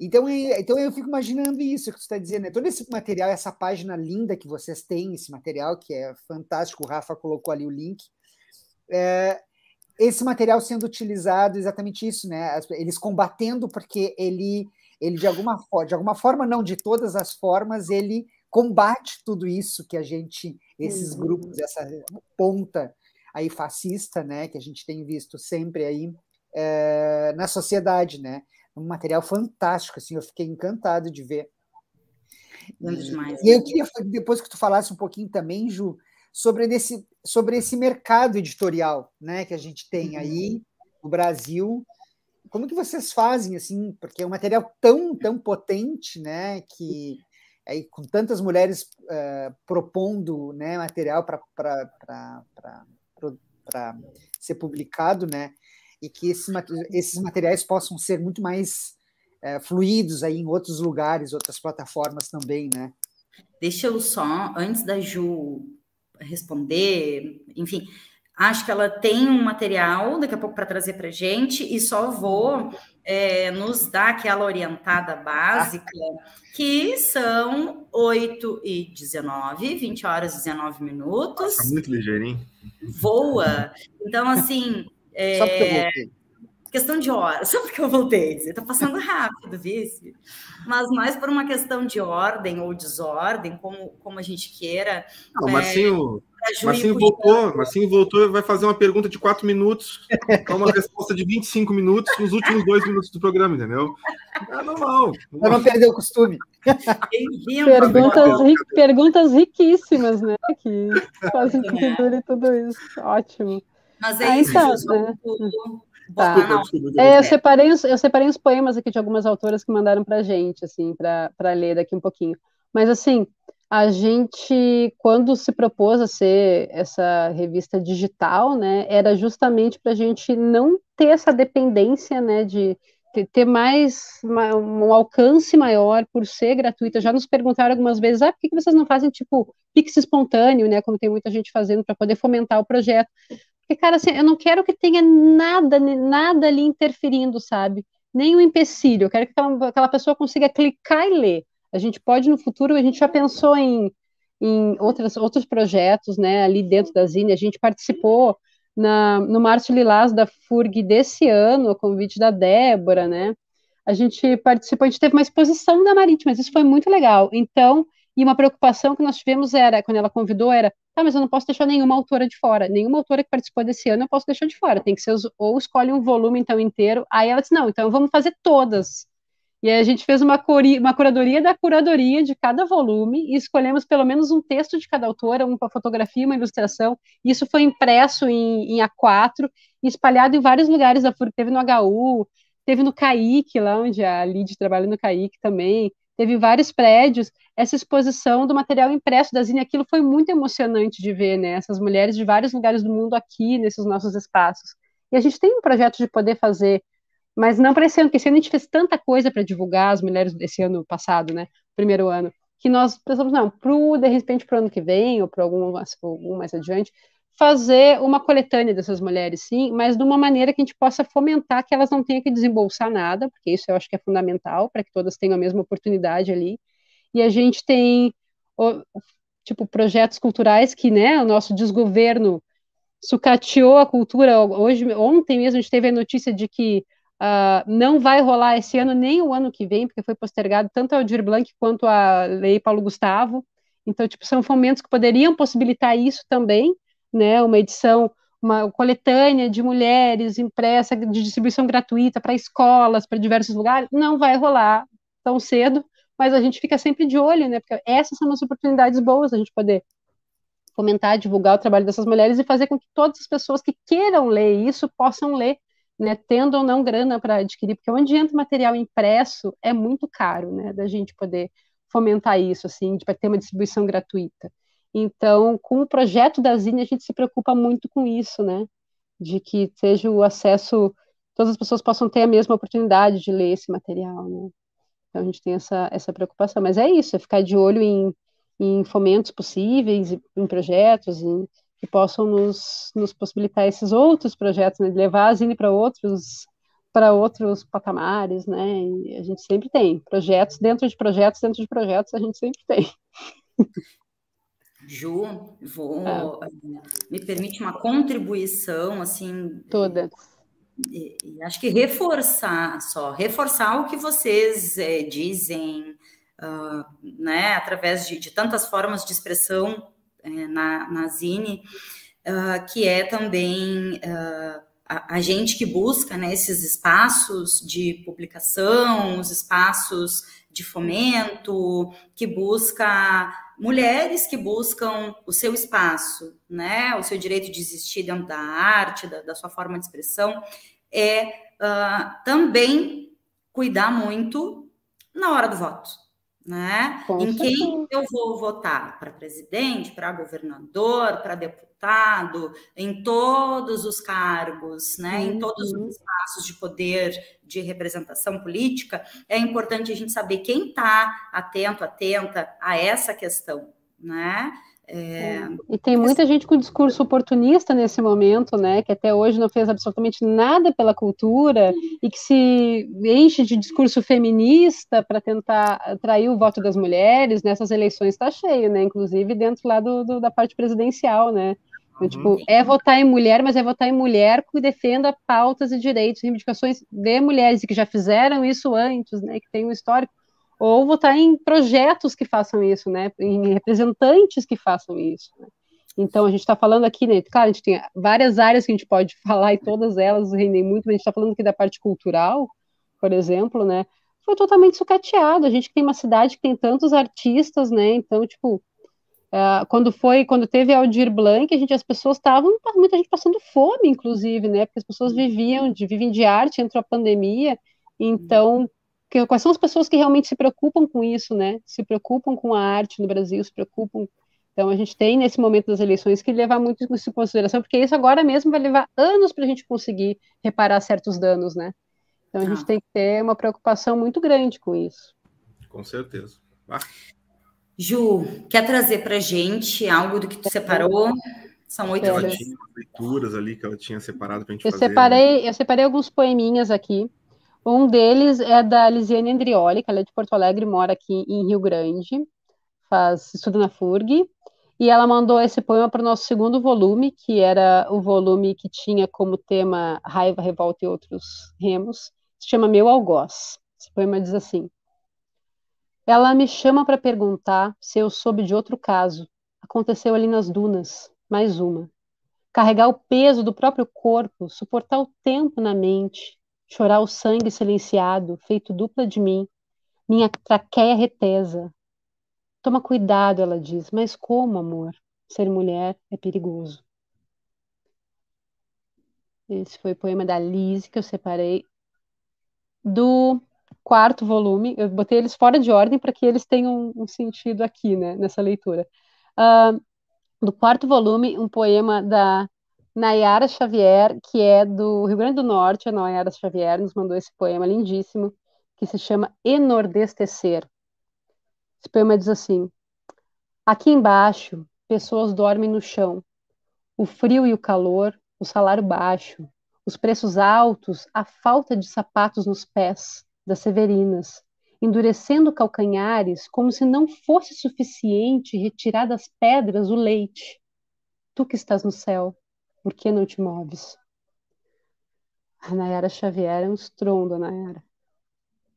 [SPEAKER 3] Então, então eu fico imaginando isso que você está dizendo, né? todo esse material, essa página linda que vocês têm, esse material que é fantástico, o Rafa colocou ali o link, é, esse material sendo utilizado exatamente isso, né? Eles combatendo porque ele, ele de alguma forma, de alguma forma não de todas as formas, ele combate tudo isso que a gente, esses uhum. grupos, essa ponta aí fascista, né? Que a gente tem visto sempre aí é, na sociedade, né? Um material fantástico, assim, eu fiquei encantado de ver.
[SPEAKER 1] demais.
[SPEAKER 3] E eu queria, depois que tu falasse um pouquinho também, Ju, sobre, esse sobre esse mercado editorial né, que a gente tem uhum. aí no Brasil. Como que vocês fazem, assim, porque é um material tão, tão potente, né, que aí, com tantas mulheres uh, propondo né, material para ser publicado, né? E que esse, esses materiais possam ser muito mais é, fluidos aí em outros lugares, outras plataformas também, né?
[SPEAKER 1] Deixa eu só, antes da Ju responder, enfim, acho que ela tem um material daqui a pouco para trazer para gente e só vou é, nos dar aquela orientada básica, que são 8 e 19, 20 horas e 19 minutos.
[SPEAKER 2] Tá muito ligeirinho.
[SPEAKER 1] Voa. Então, assim, é... Só porque eu voltei. Questão de horas, só porque eu voltei. Você está passando rápido, vice. Mas mais por uma questão de ordem ou desordem, como, como a gente queira.
[SPEAKER 2] Não, é... Marcinho, Marcinho voltou, Marcinho voltou e vai fazer uma pergunta de quatro minutos, com uma resposta de 25 minutos nos últimos dois minutos do programa, entendeu? É normal.
[SPEAKER 3] Para não perder o costume.
[SPEAKER 4] Perguntas, ri, perguntas riquíssimas, né? Que fazem que dure tudo isso. Ótimo.
[SPEAKER 1] Mas é ah, isso, então, né?
[SPEAKER 4] Tá. É, eu, separei os, eu separei os poemas aqui de algumas autoras que mandaram para gente, assim, para ler daqui um pouquinho. Mas, assim, a gente, quando se propôs a ser essa revista digital, né, era justamente para a gente não ter essa dependência, né, de ter mais um alcance maior por ser gratuita. Já nos perguntaram algumas vezes, ah, por que vocês não fazem tipo Pix espontâneo, né, como tem muita gente fazendo para poder fomentar o projeto? Porque, cara, assim, eu não quero que tenha nada, nada ali interferindo, sabe? Nem um empecilho. Eu quero que aquela, aquela pessoa consiga clicar e ler. A gente pode, no futuro, a gente já pensou em, em outras, outros projetos, né, ali dentro da Zine. A gente participou na, no Márcio Lilás da FURG desse ano, a convite da Débora, né? A gente participou, a gente teve uma exposição da Marítima, mas isso foi muito legal. Então, e uma preocupação que nós tivemos era, quando ela convidou, era, ah, mas eu não posso deixar nenhuma autora de fora, nenhuma autora que participou desse ano eu posso deixar de fora, tem que ser, ou escolhe um volume então inteiro, aí ela disse, não, então vamos fazer todas. E aí a gente fez uma, curi, uma curadoria da curadoria de cada volume e escolhemos pelo menos um texto de cada autora, uma fotografia, uma ilustração. Isso foi impresso em, em A4 e espalhado em vários lugares da FURG. Teve no HU, teve no CAIC, lá onde a Lid trabalha no CAIC também teve vários prédios, essa exposição do material impresso da Zine, aquilo foi muito emocionante de ver, né? Essas mulheres de vários lugares do mundo aqui, nesses nossos espaços. E a gente tem um projeto de poder fazer, mas não para esse ano, porque esse ano a gente fez tanta coisa para divulgar as mulheres desse ano passado, né? Primeiro ano, que nós pensamos, não, pro, de repente para o ano que vem, ou para algum, mais adiante, fazer uma coletânea dessas mulheres, sim, mas de uma maneira que a gente possa fomentar que elas não tenham que desembolsar nada, porque isso eu acho que é fundamental para que todas tenham a mesma oportunidade ali. E a gente tem, tipo, projetos culturais que, né, o nosso desgoverno sucateou a cultura. Hoje, ontem mesmo, a gente teve a notícia de que uh, não vai rolar esse ano nem o ano que vem, porque foi postergado tanto a Aldir Blanc quanto a Lei Paulo Gustavo. Então, tipo, são fomentos que poderiam possibilitar isso também, né, uma edição, uma coletânea de mulheres impressa de distribuição gratuita para escolas, para diversos lugares, não vai rolar tão cedo, mas a gente fica sempre de olho, né? Porque essas são as oportunidades boas a gente poder fomentar, divulgar o trabalho dessas mulheres e fazer com que todas as pessoas que queiram ler isso possam ler, né, tendo ou não grana para adquirir, porque onde entra material impresso é muito caro, né, da gente poder fomentar isso, assim, para ter uma distribuição gratuita. Então, com o projeto da Zine, a gente se preocupa muito com isso, né, de que seja o acesso, todas as pessoas possam ter a mesma oportunidade de ler esse material, né. Então, a gente tem essa, essa preocupação, mas é isso, é ficar de olho em em fomentos possíveis, em projetos, em, que possam nos, nos possibilitar esses outros projetos, né, levar a Zine para outros para outros patamares, né? E a gente sempre tem projetos dentro de projetos dentro de projetos, a gente sempre tem.
[SPEAKER 1] Ju, vou é. me permite uma contribuição assim
[SPEAKER 4] toda.
[SPEAKER 1] E, e acho que reforçar só reforçar o que vocês é, dizem uh, né, através de, de, tantas formas de expressão é, na, na Zine, uh, que é também uh, a, a, gente que busca né, esses espaços de publicação, os espaços de fomento, que busca mulheres que buscam o seu espaço, né, o seu direito de existir dentro da arte, da, da sua forma de expressão, é uh, também cuidar muito na hora do voto né? Com em certeza. quem eu vou votar para presidente, para governador, para deputado, em todos os cargos, né? Uhum. Em todos os espaços de poder, de representação política, é importante a gente saber quem está atento, atenta a essa questão, né?
[SPEAKER 4] É... é. E tem muita gente com discurso oportunista nesse momento, né, que até hoje não fez absolutamente nada pela cultura e que se enche de discurso feminista para tentar atrair o voto das mulheres nessas eleições está cheio, né, inclusive dentro lá do, do da parte presidencial, né. Então, tipo, é votar em mulher, mas é votar em mulher que defenda pautas e direitos, reivindicações de mulheres e que já fizeram isso antes, né, que tem um histórico ou votar em projetos que façam isso, né, em representantes que façam isso. Né? Então, a gente está falando aqui, né, claro, a gente tem várias áreas que a gente pode falar e todas elas rendem muito, mas a gente está falando aqui da parte cultural, por exemplo, né, foi totalmente sucateado. A gente tem uma cidade que tem tantos artistas, né, então, tipo, uh, quando foi, quando teve Aldir Blanc, a gente, as pessoas estavam, muita gente passando fome, inclusive, né, porque as pessoas viviam, de, vivem de arte, entrou a pandemia, então que, quais são as pessoas que realmente se preocupam com isso, né? Se preocupam com a arte no Brasil, se preocupam. Então, a gente tem, nesse momento das eleições, que levar muito isso em consideração, porque isso agora mesmo vai levar anos para a gente conseguir reparar certos danos, né? Então, a ah. gente tem que ter uma preocupação muito grande com isso.
[SPEAKER 2] Com certeza. Ah.
[SPEAKER 1] Ju, quer trazer para gente algo do que tu separou? São oito
[SPEAKER 2] ela tinha leituras ali que ela tinha separado para a gente
[SPEAKER 4] eu
[SPEAKER 2] fazer.
[SPEAKER 4] Separei, né? Eu separei alguns poeminhas aqui. Um deles é da Lisiane Andrioli, que ela é de Porto Alegre, mora aqui em Rio Grande, faz estuda na FURG, e ela mandou esse poema para o nosso segundo volume, que era o volume que tinha como tema Raiva, Revolta e Outros Remos, se chama Meu Algoz. Esse poema diz assim: Ela me chama para perguntar se eu soube de outro caso. Aconteceu ali nas dunas, mais uma. Carregar o peso do próprio corpo, suportar o tempo na mente, chorar o sangue silenciado, feito dupla de mim, minha traqueia retesa. Toma cuidado, ela diz, mas como, amor? Ser mulher é perigoso. Esse foi o poema da Lise que eu separei do quarto volume. Eu botei eles fora de ordem para que eles tenham um sentido aqui, né, nessa leitura. Uh, do quarto volume, um poema da Nayara Xavier, que é do Rio Grande do Norte, a Nayara Xavier nos mandou esse poema lindíssimo, que se chama Enordestecer. Esse poema diz assim: Aqui embaixo, pessoas dormem no chão. O frio e o calor, o salário baixo, os preços altos, a falta de sapatos nos pés das severinas, endurecendo calcanhares como se não fosse suficiente retirar das pedras o leite. Tu que estás no céu, por que não te moves? A Nayara Xavier é um estrondo, Nayara.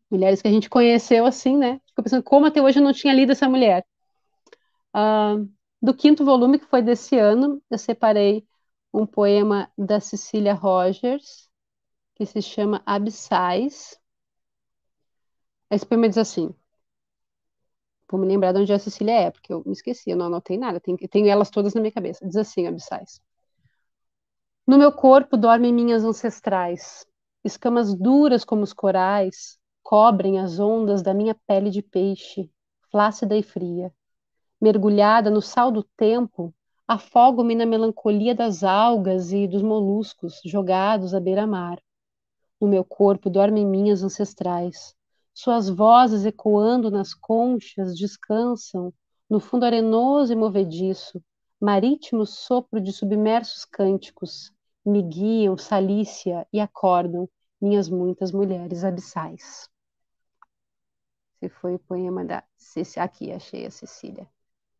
[SPEAKER 4] Mulheres que a gente conheceu assim, né? Ficou pensando como até hoje eu não tinha lido essa mulher. Uh, do quinto volume, que foi desse ano, eu separei um poema da Cecília Rogers, que se chama Abissais. Esse poema diz assim: Vou me lembrar de onde a Cecília é, porque eu me esqueci, eu não anotei nada, tenho, tenho elas todas na minha cabeça. Diz assim, abissais. No meu corpo dormem minhas ancestrais, escamas duras como os corais cobrem as ondas da minha pele de peixe, flácida e fria. Mergulhada no sal do tempo, afogo-me na melancolia das algas e dos moluscos jogados à beira-mar. No meu corpo dormem minhas ancestrais. Suas vozes ecoando nas conchas descansam no fundo arenoso e movediço, marítimo sopro de submersos cânticos, me guiam Salícia e acordam minhas muitas mulheres abissais. Esse foi o poema da Cecília. Aqui, achei a Cecília.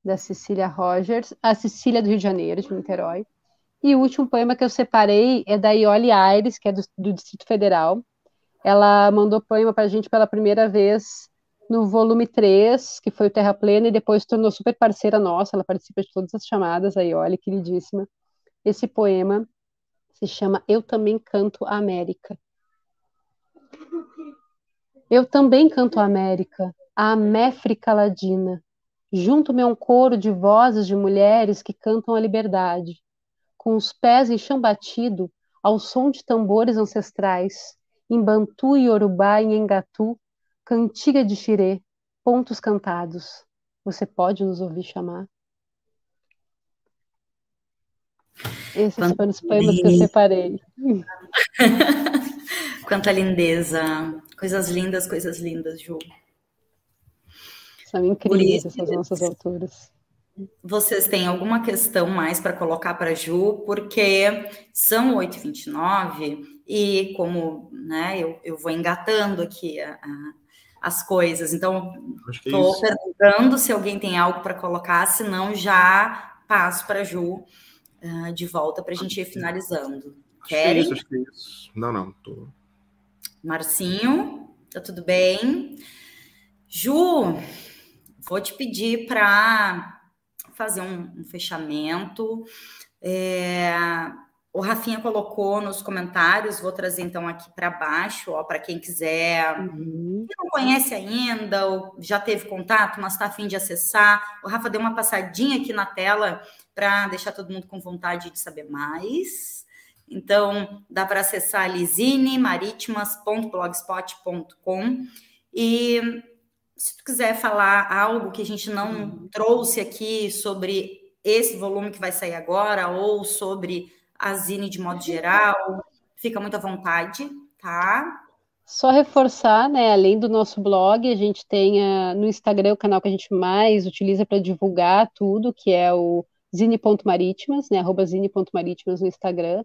[SPEAKER 4] Da Cecília Rogers, a Cecília do Rio de Janeiro, de Niterói. E o último poema que eu separei é da Ioli Aires, que é do, do Distrito Federal. Ela mandou poema para a gente pela primeira vez no volume 3, que foi o Terra Plena, e depois tornou super parceira nossa, ela participa de todas as chamadas, a Ioli, queridíssima. Esse poema se chama Eu Também Canto a América. Eu também canto a América, a Améfrica Ladina. Junto-me a um coro de vozes de mulheres que cantam a liberdade, com os pés em chão batido, ao som de tambores ancestrais, em Bantu e Yorubá e Engatu, cantiga de xirê, pontos cantados. Você pode nos ouvir chamar? Esses foram os poemas que eu separei.
[SPEAKER 1] Quanta lindeza. Coisas lindas, coisas lindas, Ju.
[SPEAKER 4] São incríveis isso, essas nossas autoras.
[SPEAKER 1] Vocês têm alguma questão mais para colocar para Ju? Porque são 8h29 e como né, eu, eu vou engatando aqui a, a, as coisas. Então, estou é perguntando se alguém tem algo para colocar, senão já passo para Ju uh, de volta para a gente ir finalizando.
[SPEAKER 2] Acho Querem? Que é isso, acho que é isso. Não, não, tô...
[SPEAKER 1] Marcinho, tá tudo bem? Ju, vou te pedir para fazer um, um fechamento. É, o Rafinha colocou nos comentários, vou trazer então aqui para baixo, ó, para quem quiser, uhum. quem não conhece ainda, ou já teve contato, mas está afim de acessar. O Rafa deu uma passadinha aqui na tela para deixar todo mundo com vontade de saber mais. Então, dá para acessar lisinemaritimas.blogspot.com e se tu quiser falar algo que a gente não uhum. trouxe aqui sobre esse volume que vai sair agora ou sobre a Zine de modo geral, fica muito à vontade, tá?
[SPEAKER 4] Só reforçar, né? Além do nosso blog, a gente tem a, no Instagram o canal que a gente mais utiliza para divulgar tudo, que é o zine.marítimas, né? Arroba zine.marítimas no Instagram.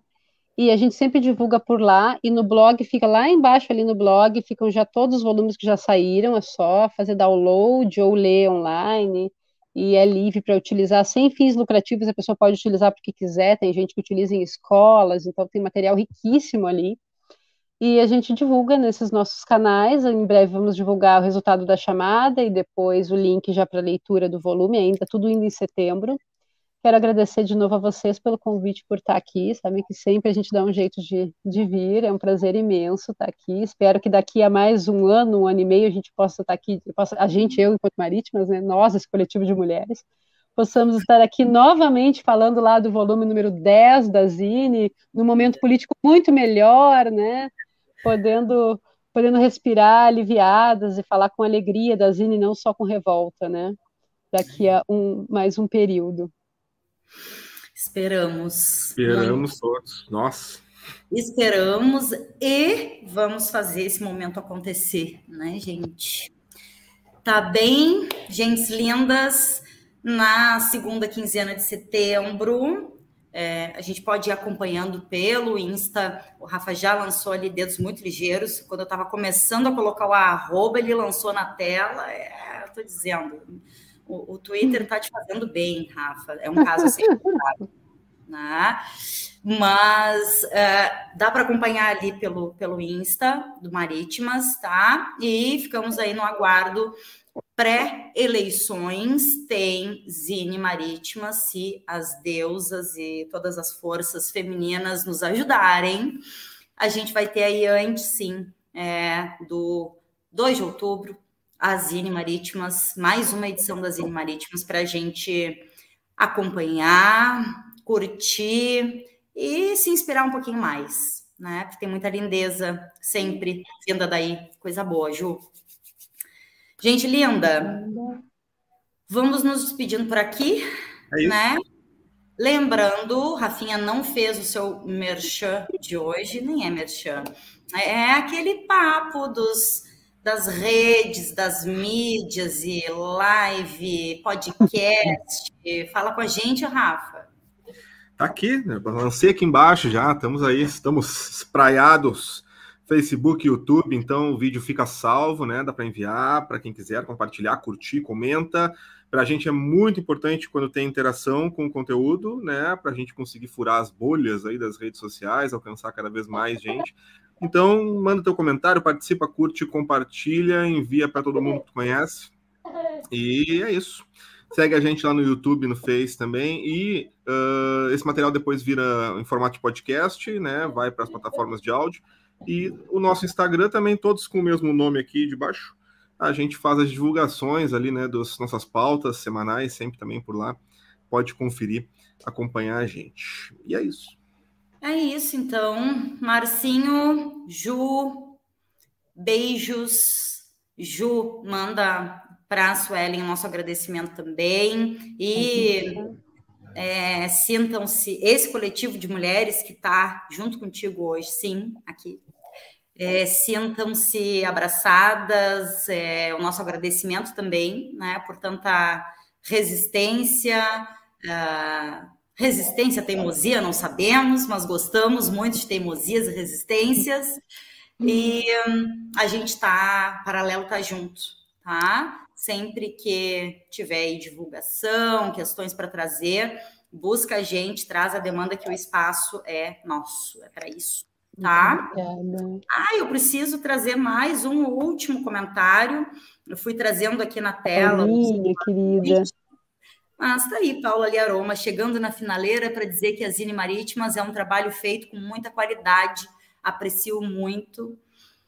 [SPEAKER 4] E a gente sempre divulga por lá, e no blog, fica lá embaixo ali no blog, ficam já todos os volumes que já saíram, é só fazer download ou ler online, e é livre para utilizar sem fins lucrativos, a pessoa pode utilizar porque quiser, tem gente que utiliza em escolas, então tem material riquíssimo ali. E a gente divulga nesses nossos canais, em breve vamos divulgar o resultado da chamada e depois o link já para leitura do volume, ainda tudo indo em setembro. Quero agradecer de novo a vocês pelo convite por estar aqui. Sabem que sempre a gente dá um jeito de, de vir, é um prazer imenso estar aqui. Espero que daqui a mais um ano, um ano e meio, a gente possa estar aqui, possa, a gente, eu, enquanto Marítimas, né, nós, esse coletivo de mulheres, possamos estar aqui novamente falando lá do volume número 10 da Zine, num momento político muito melhor, né? Podendo, podendo respirar aliviadas e falar com alegria da Zine, não só com revolta, né? Daqui a um, mais um período.
[SPEAKER 1] Esperamos.
[SPEAKER 2] Esperamos todos. Nossa.
[SPEAKER 1] Esperamos e vamos fazer esse momento acontecer, né, gente? Tá bem, gentes lindas, na segunda quinzena de setembro. É, a gente pode ir acompanhando pelo Insta. O Rafa já lançou ali dedos muito ligeiros. Quando eu estava começando a colocar o arroba, ele lançou na tela. É, eu tô dizendo o, o Twitter está te fazendo bem, Rafa. É um caso assim. né? Mas uh, dá para acompanhar ali pelo, pelo Insta do Marítimas, tá? E ficamos aí no aguardo pré-eleições tem Zine Marítima, se as deusas e todas as forças femininas nos ajudarem. A gente vai ter aí antes, sim, é, do 2 de outubro, as Zine Marítimas, mais uma edição das Zine Marítimas para a gente acompanhar, curtir e se inspirar um pouquinho mais, né? Porque tem muita lindeza sempre vinda daí, coisa boa, Ju. Gente linda, vamos nos despedindo por aqui, é né? Lembrando, Rafinha não fez o seu merchan de hoje, nem é merchan. É aquele papo dos das redes, das mídias e live, podcast. Fala com a gente, Rafa.
[SPEAKER 2] Tá aqui, né? lancei aqui embaixo já, estamos aí, estamos espraiados. Facebook, YouTube, então o vídeo fica salvo, né? Dá para enviar para quem quiser compartilhar, curtir, comenta. Para a gente é muito importante quando tem interação com o conteúdo, né? Para a gente conseguir furar as bolhas aí das redes sociais, alcançar cada vez mais gente. Então, manda teu comentário, participa, curte, compartilha, envia para todo mundo que tu conhece. E é isso. Segue a gente lá no YouTube, no Face também. E uh, esse material depois vira em formato de podcast, né? Vai para as plataformas de áudio. E o nosso Instagram também, todos com o mesmo nome aqui de baixo. A gente faz as divulgações ali, né? Das nossas pautas semanais, sempre também por lá. Pode conferir, acompanhar a gente. E é isso.
[SPEAKER 1] É isso, então. Marcinho, Ju, beijos. Ju, manda para a Suelen o nosso agradecimento também. E é, sintam-se, esse coletivo de mulheres que está junto contigo hoje, sim, aqui. É, sintam-se abraçadas, é, o nosso agradecimento também, né, por tanta resistência. Uh, Resistência, teimosia, não sabemos, mas gostamos muito de teimosias e resistências. E hum, a gente está, paralelo tá junto, tá? Sempre que tiver divulgação, questões para trazer, busca a gente, traz a demanda que o espaço é nosso, é para isso, tá? Obrigada. Ah, eu preciso trazer mais um último comentário. Eu fui trazendo aqui na tela.
[SPEAKER 4] Minha querida.
[SPEAKER 1] Mas está aí, Paula Liaroma, chegando na finaleira para dizer que a Zine Marítimas é um trabalho feito com muita qualidade, aprecio muito.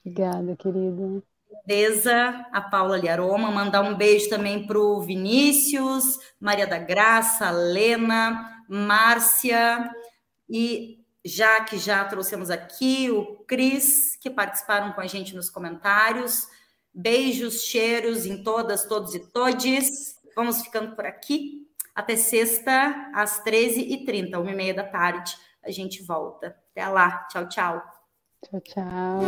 [SPEAKER 4] Obrigada, querida.
[SPEAKER 1] Beleza, a Paula Liaroma, mandar um beijo também para o Vinícius, Maria da Graça, Lena, Márcia e já que já trouxemos aqui o Cris, que participaram com a gente nos comentários. Beijos, cheiros em todas, todos e todes. Vamos ficando por aqui. Até sexta, às 13h30, 1h30 da tarde, a gente volta. Até lá. Tchau, tchau.
[SPEAKER 4] Tchau, tchau.